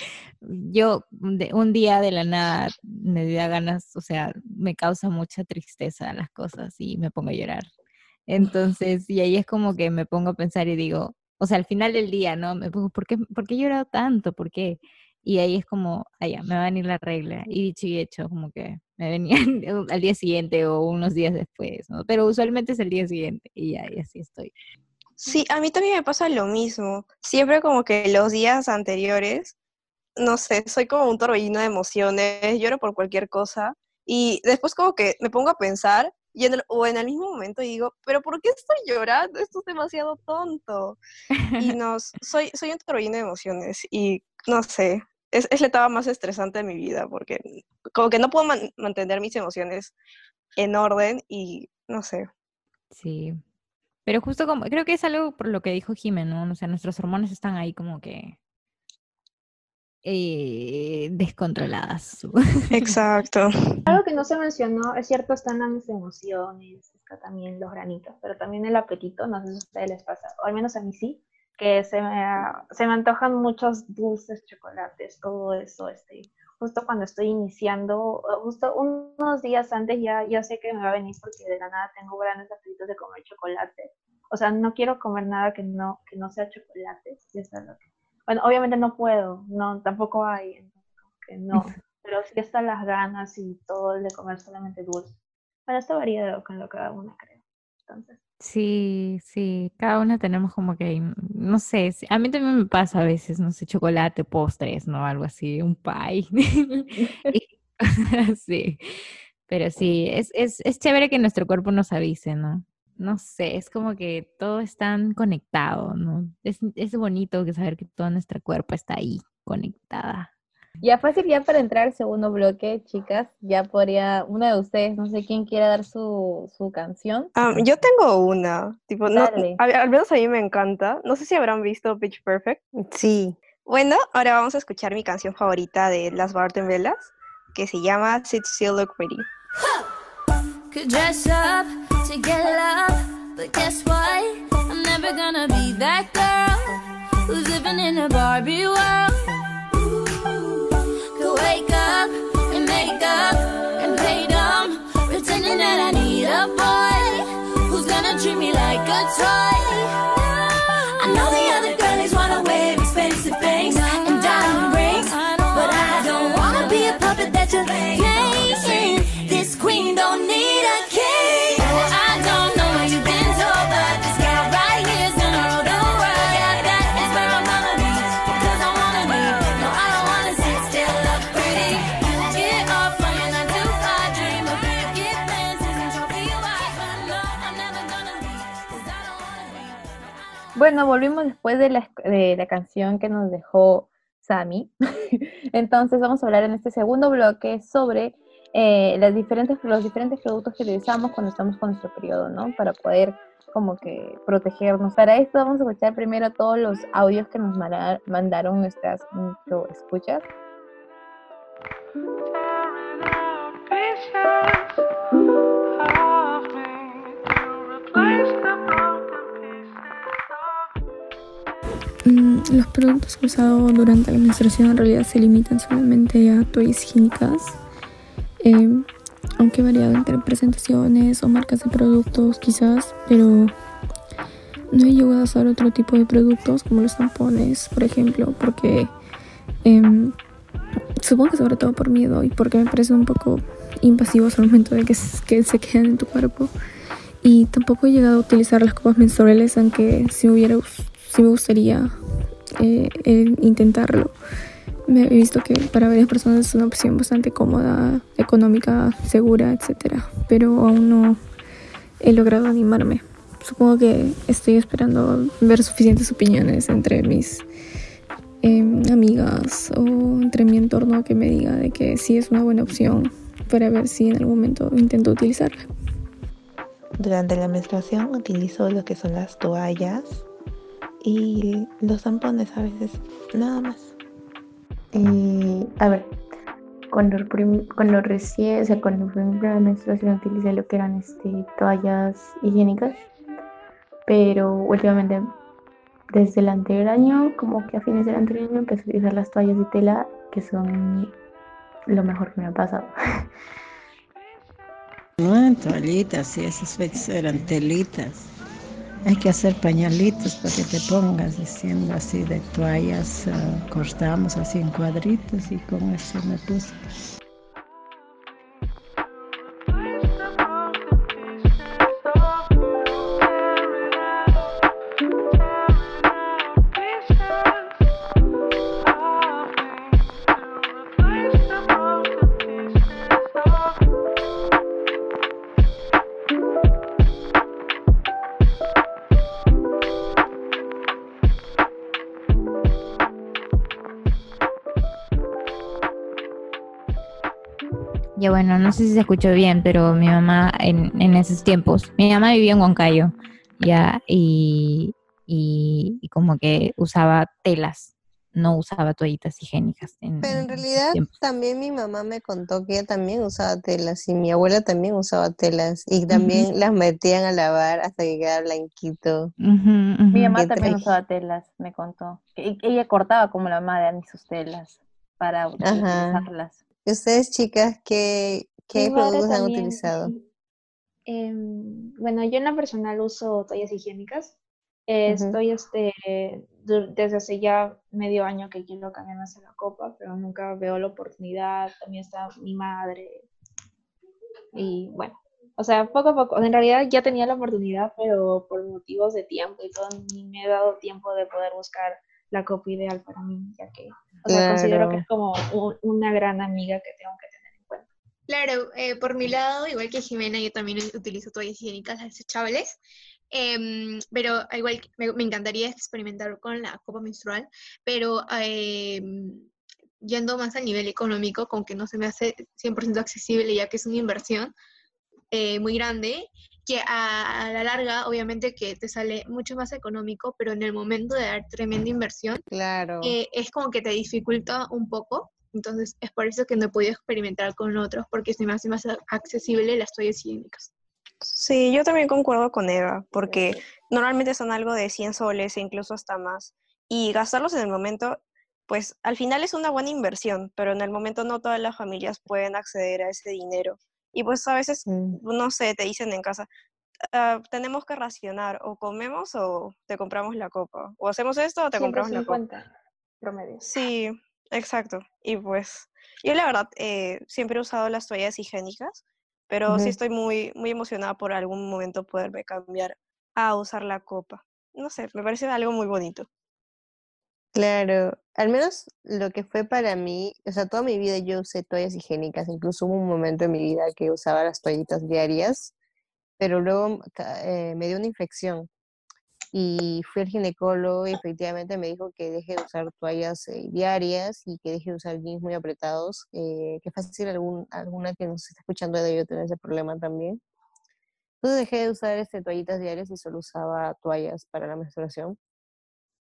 yo de- un día de la nada me da ganas, o sea, me causa mucha tristeza las cosas y me pongo a llorar. Entonces, y ahí es como que me pongo a pensar y digo, o sea, al final del día, ¿no? Me pongo, ¿por qué, por qué he llorado tanto? ¿Por qué? Y ahí es como, ah, ya, me va a venir la regla. Y dicho y hecho, como que me venían al día siguiente o unos días después, ¿no? Pero usualmente es el día siguiente y ya, y así estoy. Sí, a mí también me pasa lo mismo. Siempre como que los días anteriores, no sé, soy como un torbellino de emociones, lloro por cualquier cosa y después como que me pongo a pensar y en el- o en el mismo momento digo, pero ¿por qué estoy llorando? Esto es demasiado tonto. Y no, soy, soy un torbellino de emociones y no sé, es, es la etapa más estresante de mi vida porque como que no puedo man- mantener mis emociones en orden y no sé. Sí. Pero justo como, creo que es algo por lo que dijo Jimé, ¿no? O sea, nuestros hormonas están ahí como que eh, descontroladas. Exacto. Algo que no se mencionó, es cierto, están las emociones, está también los granitos, pero también el apetito, no sé si a ustedes les pasa, o al menos a mí sí, que se me, se me antojan muchos dulces, chocolates, todo eso, este, justo cuando estoy iniciando, justo unos días antes ya, ya sé que me va a venir porque de la nada tengo grandes apetitos de comer chocolate. O sea, no quiero comer nada que no, que no sea chocolate. eso es lo que- Bueno, obviamente no puedo, no, tampoco hay, entonces como que no, pero sí están las ganas y todo el de comer solamente dulce. Bueno, esto varía de lo que cada una creo. Entonces, Sí, sí, cada una tenemos como que, mm, no sé, a mí también me pasa a veces, no sé, chocolate, postres, ¿no? Algo así, un pie. Sí, pero sí, es, es, es chévere que nuestro cuerpo nos avise, ¿no? No sé, es como que todo es tan conectado, ¿no? Es, es bonito que saber que todo nuestro cuerpo está ahí, conectada. Ya fácil, ya para entrar al segundo bloque, chicas, ya podría, una de ustedes, no sé quién quiera dar su, su canción. Ah, yo tengo una, tipo, no, a- al menos a mí me encanta. No sé si habrán visto Pitch Perfect. Sí, Bueno, ahora vamos a escuchar mi canción favorita de Las Bartendelas, que se llama Sit Still Look Pretty. Could dress up to get love, but guess what? I'm never gonna be that girl who's living in a Barbie world. Need a boy who's gonna treat me like a toy. Bueno, volvimos después de la, de la canción que nos dejó Sami. Entonces vamos a hablar en este segundo bloque sobre eh, las diferentes, los diferentes productos que utilizamos cuando estamos con nuestro periodo, ¿no? Para poder como que protegernos. Para esto vamos a escuchar primero todos los audios que nos manda- mandaron nuestras escuchas. Los productos que he usado durante la menstruación en realidad se limitan solamente a toallas higiénicas. Eh, aunque he variado entre presentaciones o marcas de productos quizás, pero no he llegado a usar otro tipo de productos como los tampones, por ejemplo, porque em, supongo que sobre todo por miedo y porque me parecen un poco invasivos al momento de que, que se quedan en tu cuerpo. Y tampoco he llegado a utilizar las copas menstruales, aunque sí, me hubiera, gus- sí me gustaría eh, eh, intentarlo. Me he visto que para varias personas es una opción bastante cómoda, económica, segura, etcétera, pero aún no he logrado animarme. Supongo que estoy esperando ver suficientes opiniones entre mis em, amigas o entre mi entorno que me diga de que sí es una buena opción para ver si en algún momento intento utilizarla. Durante la menstruación utilizo lo que son las toallas y los tampones a veces, nada más. Eh, a ver, cuando, cuando recién, o sea, cuando fue mi primera menstruación utilicé lo que eran este, toallas higiénicas, pero últimamente, desde el anterior año, como que a fines del anterior año, empecé a utilizar las toallas de tela, que son lo mejor que me ha pasado. No eran toallitas, sí, esas fechas eran telitas. Hay que hacer pañalitos para que te pongas diciendo así de toallas, ah, cortamos así en cuadritos y con eso me puse. Bueno, no sé si se escuchó bien, pero mi mamá en, en esos tiempos, mi mamá vivía en Huancayo, ya, y, y, y como que usaba telas, no usaba toallitas higiénicas. En, Pero en realidad también mi mamá me contó que ella también usaba telas y mi abuela también usaba telas y también las metían a lavar hasta que quedara blanquito. Mi mamá Qué también traje. usaba telas, me contó. Y- Ella cortaba como la madre Ani sus telas para Ajá. utilizarlas. ¿Y ustedes, chicas, qué, productos han utilizado? Em, bueno, yo en lo personal uso toallas higiénicas. Eh. Estoy este, desde hace ya medio año que quiero cambiarme hacia la copa, pero nunca veo la oportunidad. También está mi madre. Y bueno, o sea, poco a poco. En realidad ya tenía la oportunidad, pero por motivos de tiempo y todo, ni me he dado tiempo de poder buscar la copa ideal para mí, ya que, o sea, considero que Claro. es como un- una gran amiga que tengo que tener en cuenta. Claro, eh, por mi lado, igual que Jimena, yo también utilizo toallas higiénicas las desechables, em, pero igual me, me encantaría experimentar con la copa menstrual, pero em, yendo más a nivel económico, con que no se me hace 100% accesible, ya que es una inversión eh, muy grande, que a, a la larga, obviamente, que te sale mucho más económico, pero en el momento de dar tremenda inversión, Claro. eh, es como que te dificulta un poco. Entonces, es por eso que no he podido experimentar con otros, porque se me hace más accesible las toallas higiénicas. Sí, yo también concuerdo con Eva, porque normalmente son algo de 100 soles e incluso hasta más. Y gastarlos en el momento, pues al final es una buena inversión, pero en el momento no todas las familias pueden acceder a ese dinero. Y pues a veces, Mm. no sé, te dicen en casa, "Ah, tenemos que racionar, o comemos o te compramos la copa, o hacemos esto o te compramos la copa. 150 promedio. Sí, exacto. Y pues yo la verdad eh, siempre he usado las toallas higiénicas, pero sí Ujú. estoy muy, muy emocionada por algún momento poderme cambiar a usar la copa. No sé, me parece algo muy bonito. Claro, al menos lo que fue para mí, o sea, toda mi vida yo usé toallas higiénicas, incluso hubo un momento en mi vida que usaba las toallitas diarias, pero luego eh, me dio una infección y fui al ginecólogo y efectivamente me dijo que deje de usar toallas eh, diarias y que deje de usar jeans muy apretados, eh, que fácil algún, alguna que nos está escuchando de tener ese problema también. Entonces dejé de usar este, toallitas diarias y solo usaba toallas para la menstruación.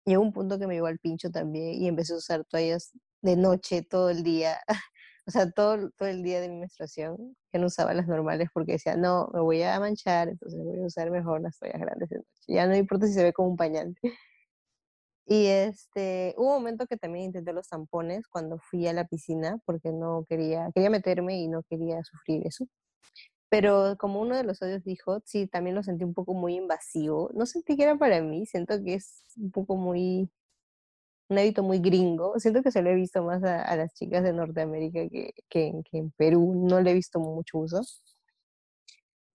Llegó un punto que me llegó al pincho también y empecé a usar toallas de noche todo el día. o sea, todo, todo el día de mi menstruación, que no usaba las normales porque decía, no, me voy a manchar, entonces voy a usar mejor las toallas grandes de noche. Ya no importa si se ve como un pañal. Y este, hubo un momento que también intenté los tampones cuando fui a la piscina porque no quería, quería meterme y no quería sufrir eso. Pero como uno de los audios dijo, sí, también lo sentí un poco muy invasivo. No sentí que era para mí, siento que es un poco muy un hábito muy gringo. Siento que se lo he visto más a, las chicas de Norteamérica que, que, en Perú. No le he visto mucho uso.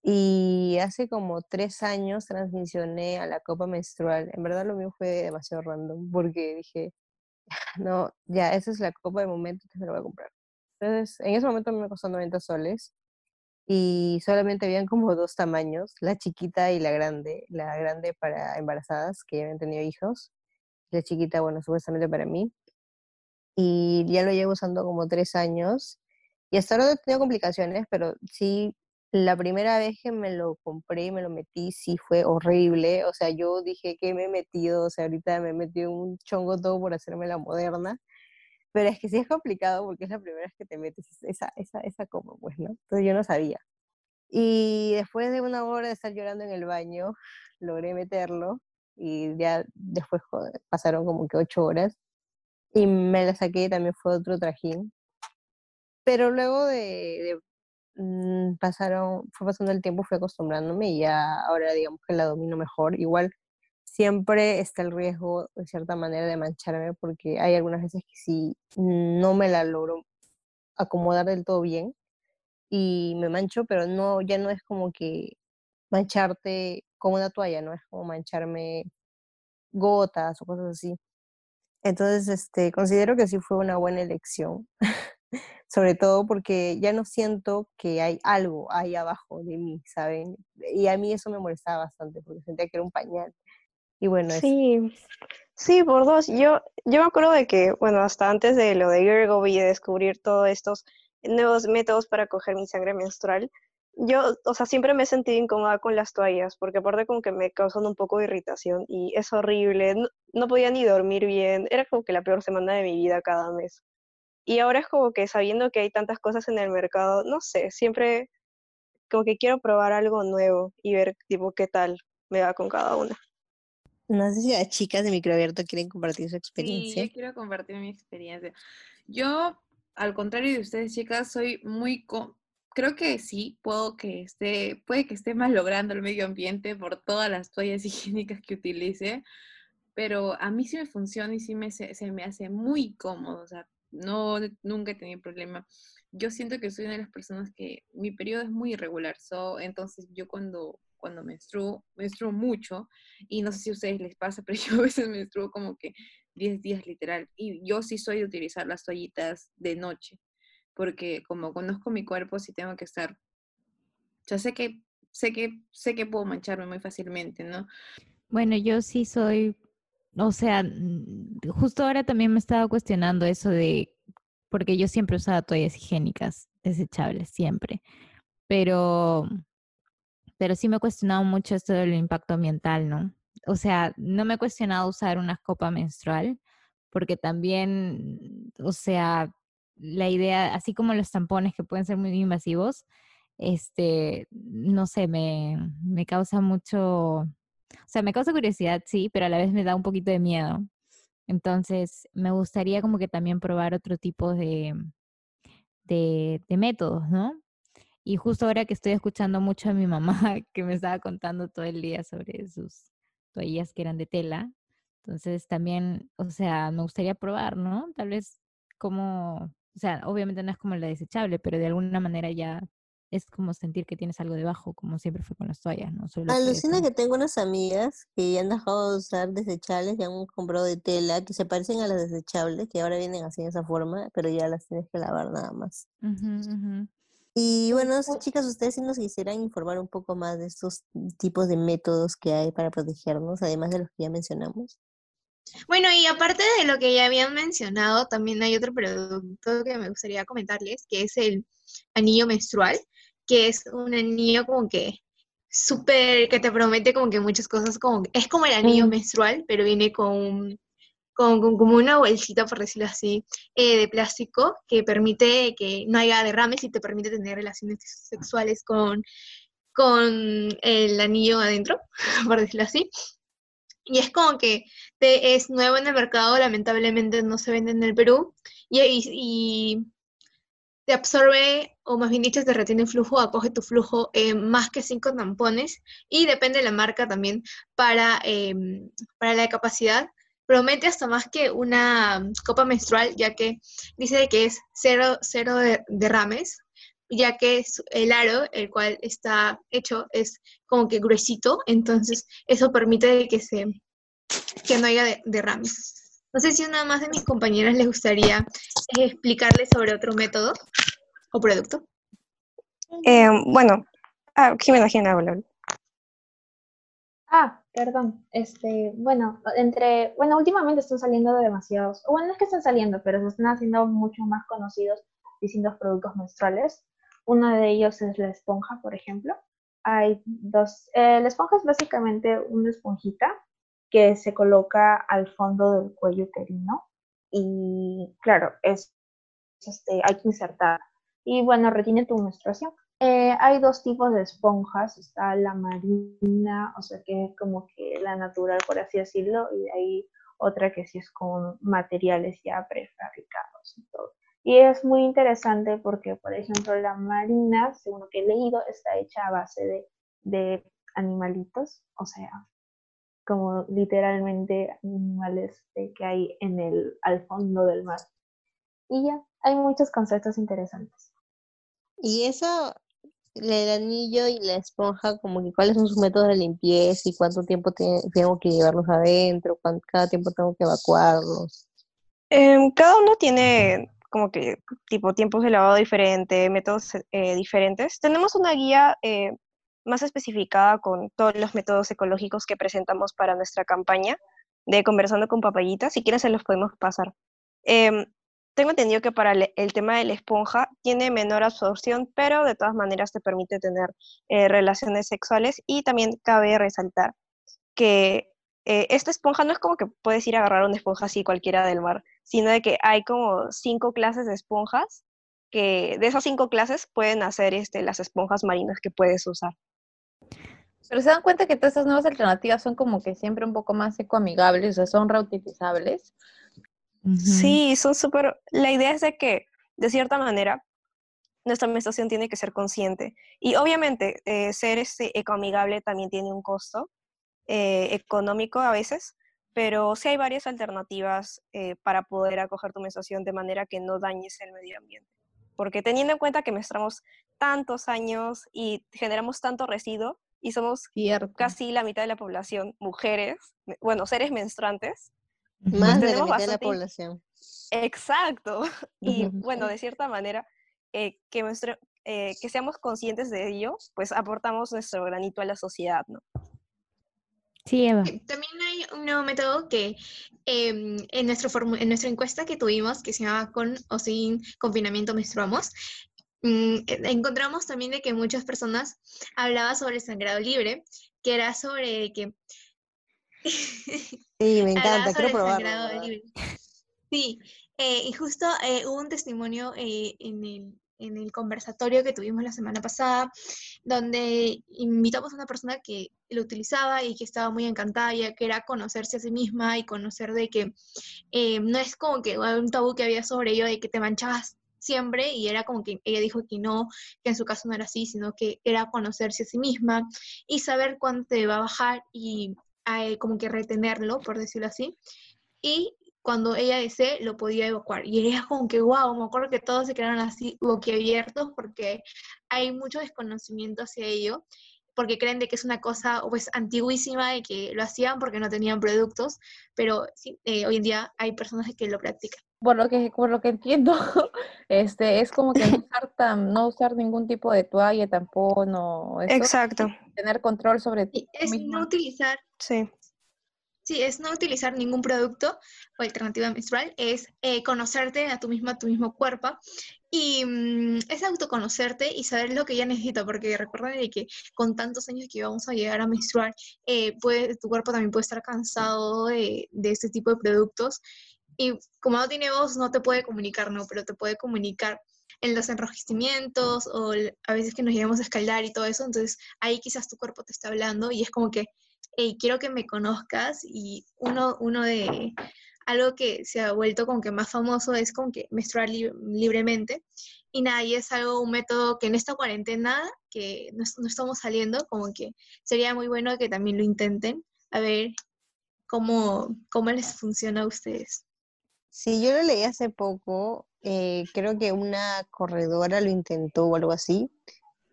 Y hace como tres años transicioné a la copa menstrual. En verdad lo mío fue demasiado random porque dije, no, ya, esa es la copa de momento, me la voy a comprar. Entonces, en ese momento me costó 90 soles y solamente habían como dos tamaños, la chiquita y la grande. La grande para embarazadas que ya habían tenido hijos la chiquita, bueno, supuestamente para mí. Y ya lo llevo usando como tres años. Y hasta ahora no he tenido complicaciones, pero sí, la primera vez que me lo compré y me lo metí, sí fue horrible. O sea, yo dije que me he metido, o sea, ahorita me he metido un chongo todo por hacerme la moderna. Pero es que sí es complicado porque es la primera vez que te metes esa, esa, esa copa, pues, ¿no? Entonces yo no sabía. Y después de una hora de estar llorando en el baño, logré meterlo y ya después pasaron como que ocho horas y me la saqué, también fue otro trajín. Pero luego de, mm, pasaron, fue pasando el tiempo, fui acostumbrándome y ya ahora digamos que la domino mejor. Igual siempre está el riesgo de cierta manera de mancharme porque hay algunas veces que si no me la logro acomodar del todo bien y me mancho, pero no, ya no es como que mancharte como una toalla, ¿no? Es como mancharme gotas o cosas así. Entonces, este, considero que sí fue una buena elección, sobre todo porque ya no siento que hay algo ahí abajo de mí, ¿saben? Y a mí eso me molestaba bastante porque sentía que era un pañal. Y bueno, sí, sí, por dos. Yo, yo me acuerdo de que, bueno, hasta antes de lo de Gergo y de descubrir todos estos nuevos métodos para coger mi sangre menstrual, yo, o sea, siempre me he sentido incómoda con las toallas, porque aparte como que me causan un poco de irritación y es horrible, no, podía ni dormir bien, era como que la peor semana de mi vida cada mes. Y ahora es como que sabiendo que hay tantas cosas en el mercado, no sé, siempre como que quiero probar algo nuevo y ver tipo qué tal me va con cada una. No sé si las chicas de microabierto quieren compartir su experiencia. Sí, yo quiero compartir mi experiencia. Yo, al contrario de ustedes, chicas, soy muy creo que sí, puedo que esté, puede que esté mal logrando el medio ambiente por todas las toallas higiénicas que utilice, pero a mí sí me funciona y sí me, se, me hace muy cómodo, o sea, no, nunca he tenido problema. Yo siento que soy una de las personas que mi periodo es muy irregular, so, entonces yo cuando, cuando menstruo, menstruo mucho, y no sé si a ustedes les pasa, pero yo a veces menstruo como que 10 días literal, y yo sí soy de utilizar las toallitas de noche porque como conozco mi cuerpo, sí tengo que estar, yo sé que, sé que, sé que puedo mancharme muy fácilmente, ¿no? Bueno, yo sí soy, o sea, justo ahora también me estaba cuestionando eso de, porque yo siempre usaba toallas higiénicas desechables, siempre, pero, pero sí me he cuestionado mucho esto del impacto ambiental, ¿no? O sea, no me he cuestionado usar una copa menstrual, porque también, o sea, la idea, así como los tampones que pueden ser muy invasivos, este, no sé, me, me causa mucho, o sea, me causa curiosidad, sí, pero a la vez me da un poquito de miedo. Entonces, me gustaría como que también probar otro tipo de, de, de métodos, ¿no? Y justo ahora que estoy escuchando mucho a mi mamá, que me estaba contando todo el día sobre sus toallas que eran de tela, entonces también, o sea, me gustaría probar, ¿no? Tal vez como o sea, obviamente no es como la desechable, pero de alguna manera ya es como sentir que tienes algo debajo, como siempre fue con las toallas, ¿no? Solo Alucina que tengo unas amigas que ya han dejado de usar desechables y han comprado de tela que se parecen a las desechables, que ahora vienen así en esa forma, pero ya las tienes que lavar nada más. Y bueno, chicas, ustedes sí nos quisieran informar un poco más de estos tipos de métodos que hay para protegernos, además de los que ya mencionamos. Bueno, y aparte de lo que ya habían mencionado, también hay otro producto que me gustaría comentarles, que es el anillo menstrual, que es un anillo como que súper, que te promete como que muchas cosas, como es como el anillo Mm. menstrual, pero viene con, con, con como una bolsita, por decirlo así, eh, de plástico, que permite que no haya derrames y te permite tener relaciones sexuales con, con el anillo adentro, por decirlo así. Y es como que te, es nuevo en el mercado, lamentablemente no se vende en el Perú. Y, y- y te absorbe, o más bien dicho, te retiene flujo, acoge tu flujo eh, más que cinco tampones. Y depende de la marca también para, em, para la capacidad. Promete hasta más que una copa menstrual, ya que dice que es cero, cero de- derrames, ya que el aro, el cual está hecho, es como que gruesito, entonces eso permite que se que no haya de- derrames. No sé si una más de mis compañeras les gustaría eh, explicarles sobre otro método o producto. Eh, bueno, ah, Jimena, Jimena. Ah, perdón. Este, bueno, entre, bueno, últimamente están saliendo demasiados, bueno, no es que están saliendo, pero se están haciendo mucho más conocidos distintos productos menstruales. Uno de ellos es la esponja, por ejemplo. Hay dos, eh, la esponja es básicamente una esponjita que se coloca al fondo del cuello uterino y claro, es, este, hay que insertar. Y bueno, retiene tu menstruación. Eh, hay dos tipos de esponjas, está la marina, o sea que es como que la natural, por así decirlo, y de otra que sí es con materiales ya prefabricados y todo. Y es muy interesante porque, por ejemplo, la marina, según lo que he leído, está hecha a base de, de animalitos, o sea, como literalmente animales que hay en el, al fondo del mar. Y ya, hay muchos conceptos interesantes. Y eso, el anillo y la esponja, como que cuáles son sus métodos de limpieza y cuánto tiempo te- tengo que llevarlos adentro, cuán- cada tiempo tengo que evacuarlos. Em, cada uno tiene como que tipo tiempos de lavado diferente, métodos eh, diferentes. Tenemos una guía eh, más especificada con todos los métodos ecológicos que presentamos para nuestra campaña de Conversando con Papayitas. Si quieren se los podemos pasar. Em, tengo entendido que para el, el tema de la esponja tiene menor absorción, pero de todas maneras te permite tener eh, relaciones sexuales y también cabe resaltar que eh, esta esponja no es como que puedes ir a agarrar una esponja así cualquiera del mar, sino de que hay como cinco clases de esponjas que de esas cinco clases pueden hacer este, las esponjas marinas que puedes usar. Pero se dan cuenta que todas estas nuevas alternativas son como que siempre un poco más ecoamigables, o sea, son reutilizables. Sí, son súper... La idea es de que, de cierta manera, nuestra menstruación tiene que ser consciente. Y obviamente, eh, ser este, ecoamigable también tiene un costo eh, económico a veces, pero sí hay varias alternativas eh, para poder acoger tu menstruación de manera que no dañes el medio ambiente. Porque teniendo en cuenta que menstruamos tantos años y generamos tanto residuo y somos Cierto. casi la mitad de la población mujeres, bueno, seres menstruantes, Más de la mitad de la población. Exacto. Y bueno, de cierta manera, eh, que, nuestro- eh, que seamos conscientes de ello, pues aportamos nuestro granito a la sociedad, ¿no? Sí, Eva. Eh, También hay un nuevo método que em, en, nuestro en nuestra encuesta que tuvimos, que se llama Con o sin confinamiento menstruamos, mm, eh, encontramos también de que muchas personas hablaban sobre el sangrado libre, que era sobre que... Sí, me encanta, quiero probarlo. Sí, eh, y justo eh, hubo un testimonio eh, en el, en el conversatorio que tuvimos la semana pasada, donde invitamos a una persona que lo utilizaba y que estaba muy encantada, ya que era conocerse a sí misma y conocer de que eh, no es como que un tabú que había sobre ello de que te manchabas siempre y era como que ella dijo que no, que en su caso no era así, sino que era conocerse a sí misma y saber cuándo te va a bajar y eh, como que retenerlo, por decirlo así. Y cuando ella desee, lo podía evacuar. Y era como que, wow, me acuerdo que todos se quedaron así boquiabiertos porque hay mucho desconocimiento hacia ello, porque creen de que es una cosa pues antiguísima y que lo hacían porque no tenían productos, pero sí, eh, hoy en día hay personas que lo practican. Por lo que, por lo que entiendo, este, es como que no usar, tan- no usar ningún tipo de toalla, tampón o eso, Exacto, tener control sobre ti es no utilizar, sí. sí, es no utilizar ningún producto o alternativa menstrual, es eh, conocerte a tu misma, a tu mismo cuerpo y mm, es autoconocerte y saber lo que ya necesita, porque recuerda de que con tantos años que vamos a llegar a menstruar, eh, puede, tu cuerpo también puede estar cansado de, de este tipo de productos y como no tiene voz, no te puede comunicar, ¿no? Pero te puede comunicar en los enrojecimientos o a veces que nos llegamos a escaldar y todo eso, entonces ahí quizás tu cuerpo te está hablando y es como que, hey, quiero que me conozcas y uno, uno de algo que se ha vuelto como que más famoso es como que menstruar lib- libremente y nada, y es algo, un método que en esta cuarentena que no, no estamos saliendo, como que sería muy bueno que también lo intenten, a ver cómo, cómo les funciona a ustedes. Sí, yo lo leí hace poco, eh, creo que una corredora lo intentó o algo así.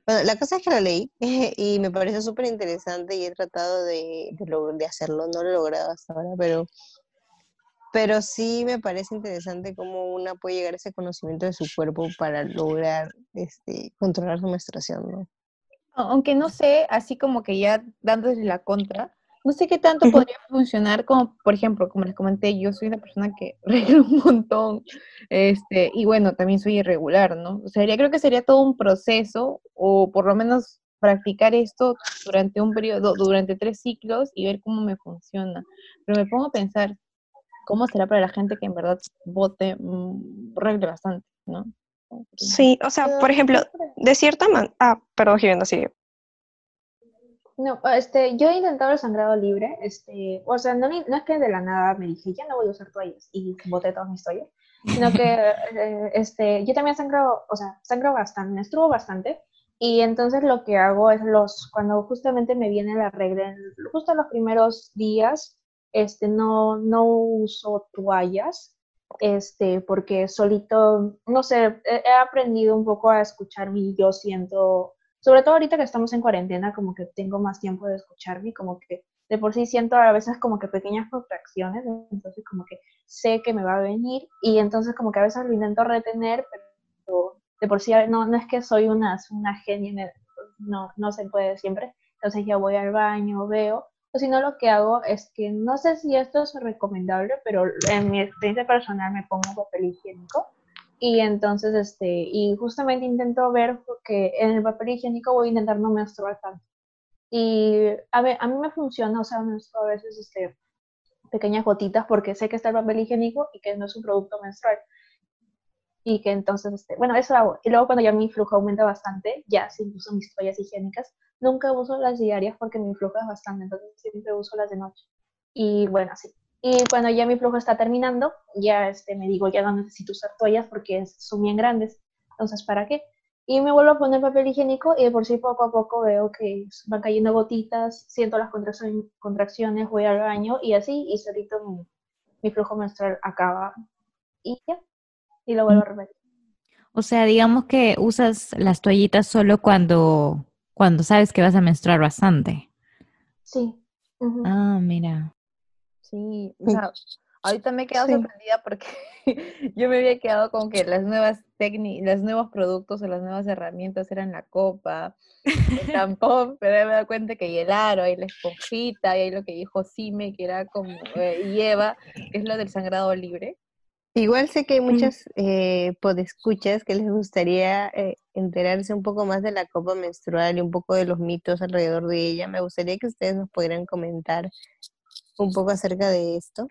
Bueno, la cosa es que lo leí y me pareció súper interesante y he tratado de, de, lo- de hacerlo, no lo he logrado hasta ahora, pero, pero sí me parece interesante cómo una puede llegar a ese conocimiento de su cuerpo para lograr este, controlar su menstruación. Aunque no sé, así como que ya dándole la contra, no sé qué tanto podría funcionar como, por ejemplo, como les comenté, yo soy una persona que regla un montón, este, y bueno, también soy irregular, ¿no? O sea, creo que sería todo un proceso, o por lo menos practicar esto durante un periodo, durante tres ciclos y ver cómo me funciona. Pero me pongo a pensar, ¿cómo será para la gente que en verdad vote, mm, regle bastante, ¿no? Sí, o sea, por ejemplo, de cierta manera... Ah, perdón, Jimena, sigue. No, este, yo he intentado el sangrado libre, este, o sea, no, no es que de la nada me dije, ya no voy a usar toallas y boté todas mis toallas, sino que, eh, este, yo también sangro, o sea, sangro bastante, menstruo bastante, y entonces lo que hago es los, cuando justamente me viene la regla, en- justo los primeros días, este, no, no uso toallas, este, porque solito, no sé, he, aprendido un poco a escucharme y yo siento, sobre todo ahorita que estamos en cuarentena, como que tengo más tiempo de escucharme, como que de por sí siento a veces como que pequeñas contracciones, entonces como que sé que me va a venir y entonces como que a veces lo intento retener, pero de por sí no, no es que soy una, una genia, no, no se puede siempre, entonces ya voy al baño, veo, o si no lo que hago es que no sé si esto es recomendable, pero en mi experiencia personal me pongo papel higiénico y entonces, este, y justamente intento ver que en el papel higiénico voy a intentar no menstruar tanto. Y a ver, a mí me funciona, o sea, menstruo a veces este, pequeñas gotitas porque sé que está el papel higiénico y que no es un producto menstrual. Y que entonces, este, bueno, eso hago. Y luego cuando ya mi flujo aumenta bastante, ya sí uso mis toallas higiénicas. Nunca uso las diarias porque mi flujo es bastante, entonces siempre uso las de noche. Y bueno, sí. Y cuando ya mi flujo está terminando, ya este, me digo, ya no necesito usar toallas porque son bien grandes. Entonces, ¿para qué? Y me vuelvo a poner papel higiénico y de por sí poco a poco veo que van cayendo gotitas, siento las contracciones, voy al baño y así, y solito mi, mi flujo menstrual acaba. Y ya, y lo vuelvo a repetir. O sea, digamos que usas las toallitas solo cuando, cuando sabes que vas a menstruar bastante. Sí. Ah, mira. Sí, o sea, ahorita me he quedado Sí. sorprendida porque yo me había quedado con que las nuevas técnicas, los nuevos productos o las nuevas herramientas eran la copa, el tampón, pero me he dado cuenta que hay el aro, hay la esponjita, y hay lo que dijo Sime, que era como, eh, y Eva, que es lo del sangrado libre. Igual sé que hay muchas eh, podescuchas que les gustaría eh, enterarse un poco más de la copa menstrual y un poco de los mitos alrededor de ella. Me gustaría que ustedes nos pudieran comentar un poco acerca de esto.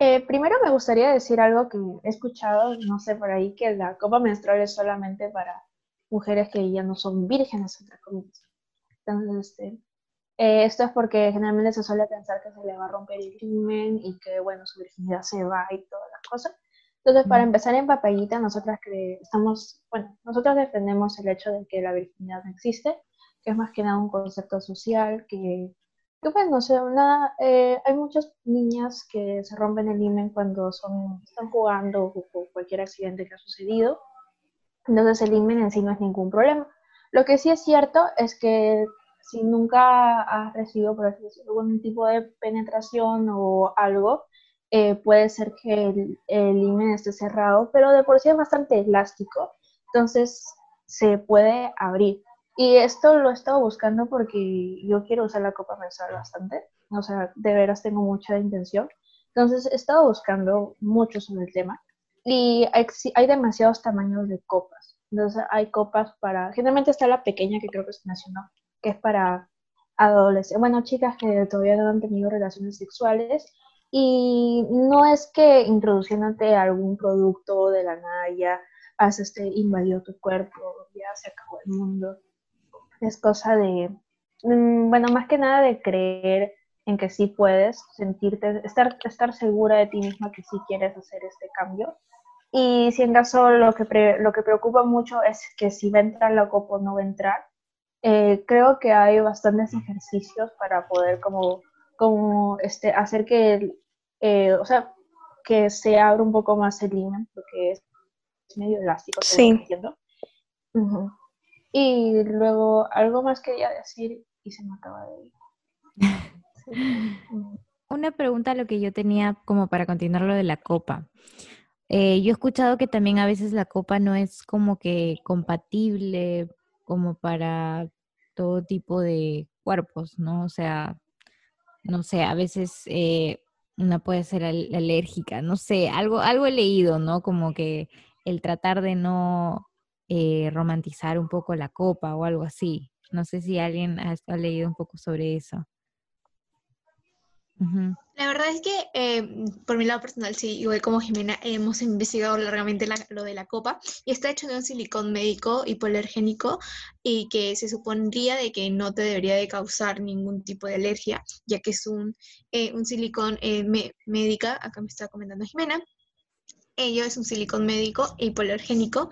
Eh, primero me gustaría decir algo que he escuchado, no sé por ahí, que la copa menstrual es solamente para mujeres que ya no son vírgenes, entre comillas. Entonces, este, eh, esto es porque generalmente se suele pensar que se le va a romper el himen y que, bueno, su virginidad se va y todas las cosas. Entonces, para empezar en papayita, nosotras estamos, bueno, nosotros defendemos el hecho de que la virginidad no existe, es más que nada un concepto social que que pues no sé, una, eh, hay muchas niñas que se rompen el himen cuando son, están jugando o cualquier accidente que ha sucedido. Entonces el himen en sí no es ningún problema. Lo que sí es cierto es que si nunca has recibido, por así decirlo, algún tipo de penetración o algo, eh, puede ser que el, el esté cerrado, pero de por sí es bastante elástico, entonces se puede abrir. Y esto lo he estado buscando porque yo quiero usar la copa mensual bastante, o sea, de veras tengo mucha intención. Entonces he estado buscando mucho sobre el tema y hay, demasiados tamaños de copas. Entonces hay copas para, generalmente está la pequeña que creo que se mencionó, que es para adolescentes, bueno, chicas que todavía no han tenido relaciones sexuales y no es que introduciéndote algún producto de la nada ya has este, invadido tu cuerpo, ya se acabó el mundo. Es cosa de, mm, bueno, más que nada de creer en que sí puedes, sentirte, estar, estar segura de ti misma que sí quieres hacer este cambio. Y si en caso lo que, pre- lo que preocupa mucho es que si va a entrar la copa o no va a entrar, eh, creo que hay bastantes ejercicios para poder como, como este, hacer que, eh, o sea, que se abra un poco más el himen, porque es medio elástico, Sí. entiendo. Y luego algo más quería decir y se me acaba de ir. Una pregunta lo que yo tenía como para continuar lo de la copa. Eh, yo he escuchado que también a veces la copa no es como que compatible como para todo tipo de cuerpos, ¿no? O sea, no sé, a veces eh, una puede ser al- alérgica, no sé, algo, algo he leído, ¿no? Como que el tratar de no eh, romantizar un poco la copa o algo así. No sé si alguien ha, ha leído un poco sobre eso. Ujú. La verdad es que eh, por mi lado personal, sí, igual como Jimena, hemos investigado largamente la- lo de la copa y está hecho de un silicón médico hipoalergénico y que se supondría de que no te debería de causar ningún tipo de alergia, ya que es un, eh, un silicón eh, me- médica, acá me está comentando Jimena, ello es un silicón médico hipoalergénico.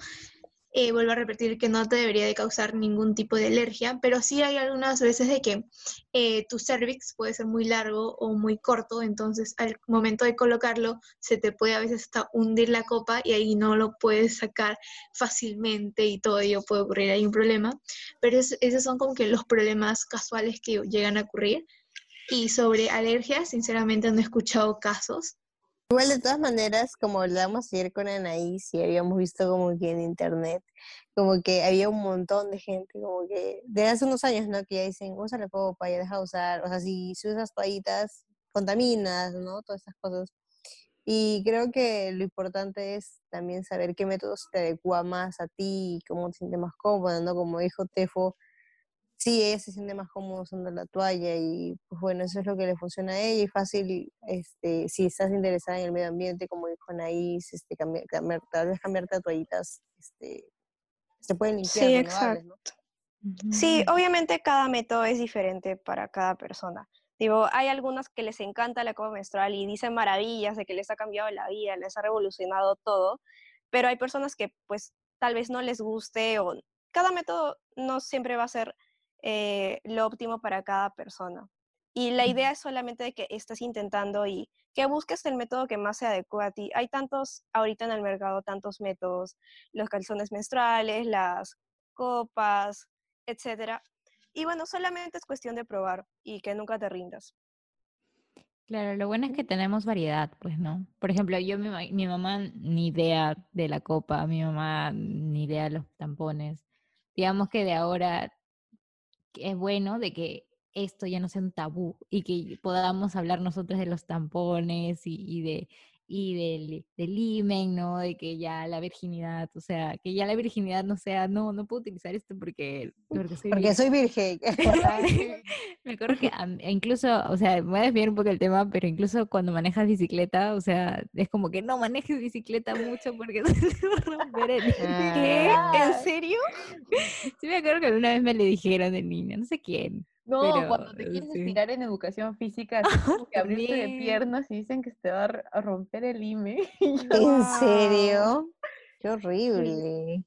Eh, vuelvo a repetir que no te debería de causar ningún tipo de alergia, pero sí hay algunas veces de que eh, tu cervix puede ser muy largo o muy corto, entonces al momento de colocarlo se te puede a veces hasta hundir la copa y ahí no lo puedes sacar fácilmente y todo ello puede ocurrir, hay un problema, pero es- esos son como que los problemas casuales que llegan a ocurrir. Y sobre alergias, sinceramente no he escuchado casos. Igual de todas maneras, como hablábamos ayer con Anaís y habíamos visto como que en internet, como que había un montón de gente, como que de hace unos años, ¿no? Que ya dicen, usa la copa, ya deja de usar, o sea, si, si usas toallitas, contaminas, ¿no? Todas esas cosas. Y creo que lo importante es también saber qué métodos te adecua más a ti cómo te sientes más cómoda, ¿no? Como dijo Tefo, sí, ella se siente más cómodo usando la toalla y pues bueno, eso es lo que le funciona a ella y fácil, este, si estás interesada en el medio ambiente, como dijo Anaís, este, cambiar, cambiar, tal vez cambiarte a toallitas, este, se pueden limpiar, Sí, renovables, ¿no? exacto. Sí, obviamente cada método es diferente para cada persona. Digo, hay algunas que les encanta la copa menstrual y dicen maravillas de que les ha cambiado la vida, les ha revolucionado todo, pero hay personas que pues tal vez no les guste o cada método no siempre va a ser eh, lo óptimo para cada persona. Y la idea es solamente de que estés intentando y que busques el método que más se adecue a ti. Hay tantos ahorita en el mercado, tantos métodos, los calzones menstruales, las copas, etcétera. Y bueno, solamente es cuestión de probar y que nunca te rindas. Claro, lo bueno es que tenemos variedad, pues, ¿no? Por ejemplo, yo, mi, mi mamá ni idea de la copa, mi mamá ni idea de los tampones. Digamos que de ahora es bueno de que esto ya no sea un tabú y que podamos hablar nosotros de los tampones y, y de y del, del himen, ¿no? De que ya la virginidad, o sea, que ya la virginidad no sea, no, no puedo utilizar esto porque, porque soy Porque soy virgen. Me acuerdo que incluso, o sea, me voy a desviar un poco el tema, pero incluso cuando manejas bicicleta, o sea, es como que no manejes bicicleta mucho porque se te va a romper el ¿Qué? Ah, ¿En serio? Sí me acuerdo que alguna vez me le dijeron de niña, no sé quién. No, pero, cuando te quieres sí. estirar en educación física, así como que abrirte de piernas y dicen que se te va a romper el yo, ¿En serio? Qué horrible.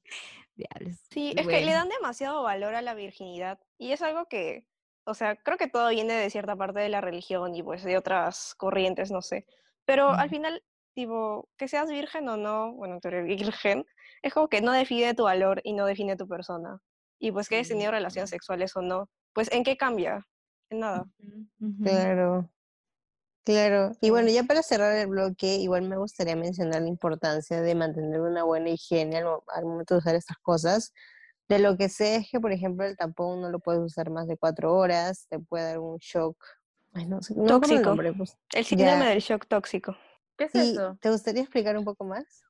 Diablos. Sí, es que le dan demasiado valor a la virginidad y es algo que, o sea, creo que todo viene de cierta parte de la religión y pues de otras corrientes, no sé. Pero al final, tipo, que seas virgen o no, bueno, en teoría virgen, es como que no define tu valor y no define tu persona. Y pues que hayas tenido relaciones sexuales o no, pues ¿en qué cambia? En nada. Claro. Claro, y bueno, ya para cerrar el bloque, igual me gustaría mencionar la importancia de mantener una buena higiene al, mo- al momento de usar estas cosas. De lo que sé es que, por ejemplo, el tampón no lo puedes usar más de cuatro horas, te puede dar un shock. Ay, no no el Tóxico. nombre, pues. El síndrome Ya. del shock tóxico. ¿Qué es ¿Y eso? te gustaría explicar un poco más?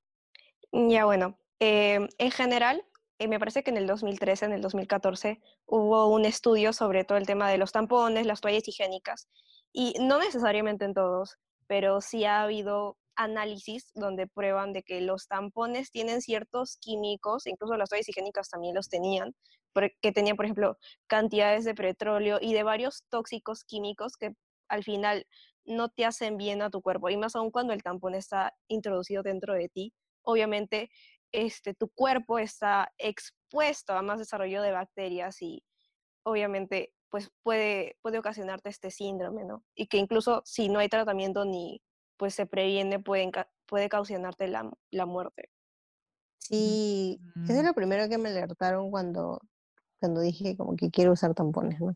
Ya bueno, eh, en general, eh, me parece que en el 2013, en el 2014, hubo un estudio sobre todo el tema de los tampones, las toallas higiénicas, y no necesariamente en todos, pero sí ha habido análisis donde prueban de que los tampones tienen ciertos químicos, incluso las toallas higiénicas también los tenían, que tenían, por ejemplo, cantidades de petróleo y de varios tóxicos químicos que al final no te hacen bien a tu cuerpo, y más aún cuando el tampón está introducido dentro de ti, obviamente este, tu cuerpo está expuesto a más desarrollo de bacterias y obviamente pues puede, puede ocasionarte este síndrome, ¿no? Y que incluso si no hay tratamiento ni pues se previene, pueden ca- puede causarte la, la muerte. Sí, eso es lo primero que me alertaron cuando, cuando dije como que quiero usar tampones, ¿no?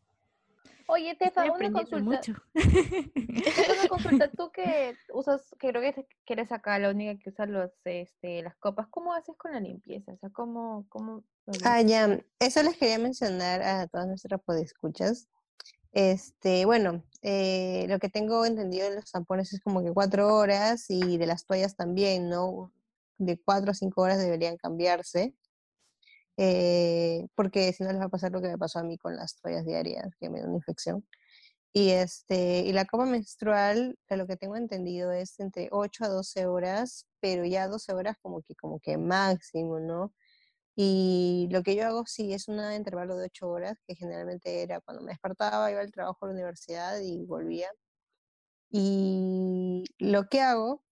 Oye, Estoy una consulta. mucho. Una consulta. Tú que usas, que creo que que eres acá la única que usa los, este, las copas, ¿cómo haces con la limpieza? O sea, ¿cómo, cómo Ah, ya, eso les quería mencionar a todas nuestras podescuchas. Este, bueno, eh, lo que tengo entendido de los tampones es como que cuatro horas y de las toallas también, ¿no? De cuatro a cinco horas deberían cambiarse, eh, porque si no les va a pasar lo que me pasó a mí con las toallas diarias, que me dio una infección. Y, este, y la copa menstrual, de lo que tengo entendido, es entre 8 a 12 horas, pero ya 12 horas como que, como que máximo, ¿no? Y lo que yo hago sí es un intervalo de 8 horas, que generalmente era cuando me despertaba, iba al trabajo a la universidad y volvía. Y lo que hago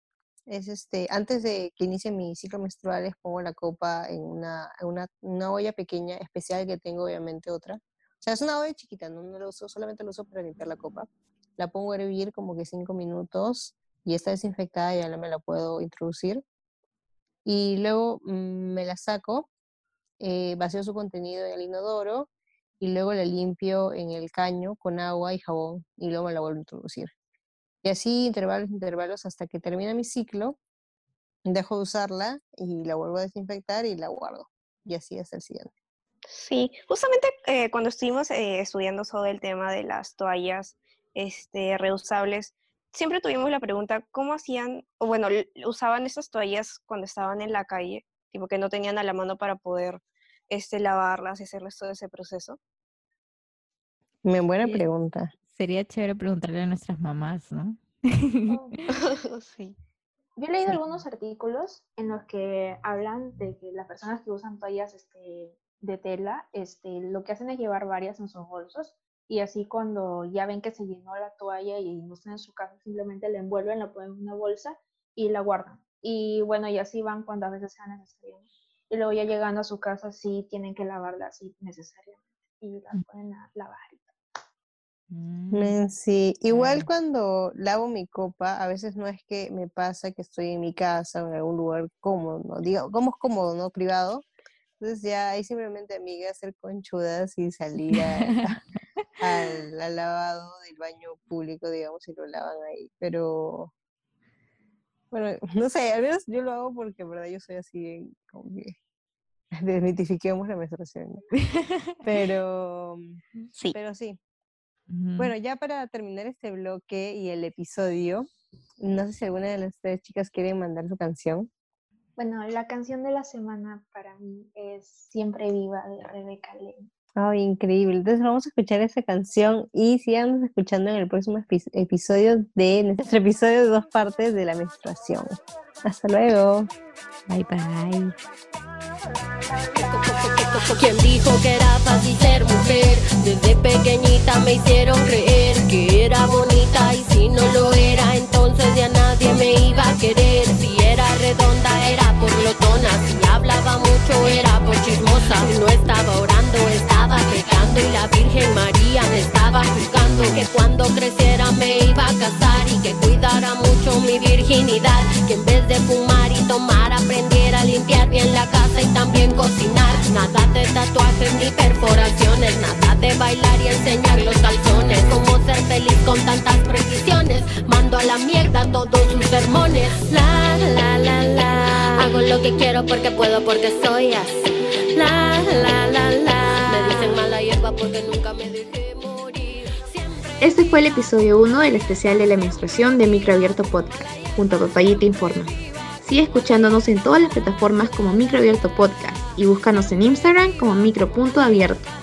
es, este, antes de que inicie mi ciclo menstrual, les pongo la copa en una, en una, una olla pequeña, especial que tengo obviamente otra. O sea, es una olla chiquita, no, no lo uso, solamente lo uso para limpiar la copa. La pongo a hervir como que 5 minutos y está desinfectada ya no me la puedo introducir. Y luego mm, me la saco eh, vacío su contenido en el inodoro y luego la limpio en el caño con agua y jabón y luego me la vuelvo a introducir. Y así intervalos, intervalos hasta que termina mi ciclo, dejo de usarla y la vuelvo a desinfectar y la guardo. Y así hasta el siguiente. Sí, justamente eh, cuando estuvimos eh, estudiando sobre el tema de las toallas este, reusables, siempre tuvimos la pregunta, ¿cómo hacían, o bueno, usaban esas toallas cuando estaban en la calle, tipo que no tenían a la mano para poder este, lavarlas y hacerles todo ese proceso? Me buena pregunta. Sería chévere preguntarle a nuestras mamás, ¿no? Oh, sí. Yo he leído Sí. algunos artículos en los que hablan de que las personas que usan toallas este, de tela, este, lo que hacen es llevar varias en sus bolsos y así cuando ya ven que se llenó la toalla y no están en su casa, simplemente la envuelven, la ponen en una bolsa y la guardan. Y bueno, y así van cuando a veces sea necesario. Y luego ya llegando a su casa sí tienen que lavarla así necesariamente y la ponen a lavar. Mm, Men, sí, igual cuando lavo mi copa, a veces no es que me pasa que estoy en mi casa o en algún lugar cómodo, ¿no? Digo, como es cómodo, ¿no? Privado. Entonces ya ahí simplemente amiga hacer conchudas y salir a- al, al lavado del baño público, digamos, y lo lavan ahí. Pero, bueno, no sé, al menos yo lo hago porque en verdad yo soy así, como que desmitifiquemos la menstruación, ¿no? Pero, Sí. pero sí. Bueno, ya para terminar este bloque y el episodio, no sé si alguna de las tres chicas quieren mandar su canción. Bueno, la canción de la semana para mí es Siempre Viva de Rebeca Lane. Ay, increíble. Entonces vamos a escuchar esa canción y síganos escuchando en el próximo epi- episodio de nuestro episodio de dos partes de la menstruación. Hasta luego. Bye bye. ¿Quién dijo que era fácil ser mujer? Desde pequeñita me hicieron creer que era bonita y si no lo era, entonces ya nadie me iba a querer. Si era redonda era por glotona, si hablaba mucho era por chismosa. Si no estaba orando, estaba pecando y la Virgen María me estaba juzgando que cuando creciera me iba a casar y que cuidara mucho mi virginidad. Que en vez de fumar y tomar aprendiera a limpiar bien la casa y también cocinar. Nada de tatuajes ni perforaciones, nada de bailar y enseñar los calzones. Cómo ser feliz con tantas precisiones. Mando a la limones. La, la, la, la. Hago lo que quiero porque puedo, porque soy así. La, la, la. Este fue el episodio 1 del especial de la menstruación de Microabierto Podcast, junto a Papayita Informa. Sigue escuchándonos en todas las plataformas como Microabierto Podcast y búscanos en Instagram como micro.abierto.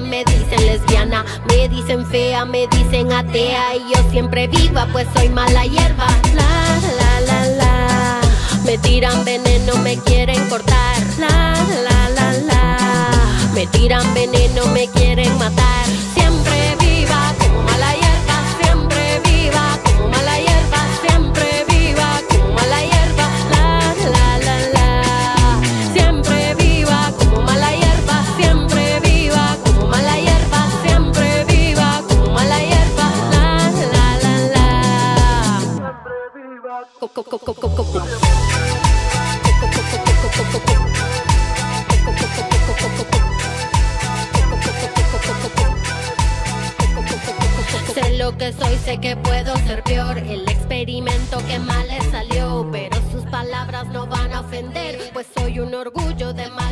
me dicen lesbiana, me dicen fea, me dicen atea y yo siempre viva, pues soy mala hierba. La, la, la, la. Me tiran veneno, me quieren cortar. La, la, la, la. Me tiran veneno, me quieren matar. Sé lo que soy, sé que puedo ser peor. El experimento que mal le salió, pero sus palabras no van a ofender, pues soy un orgullo de mal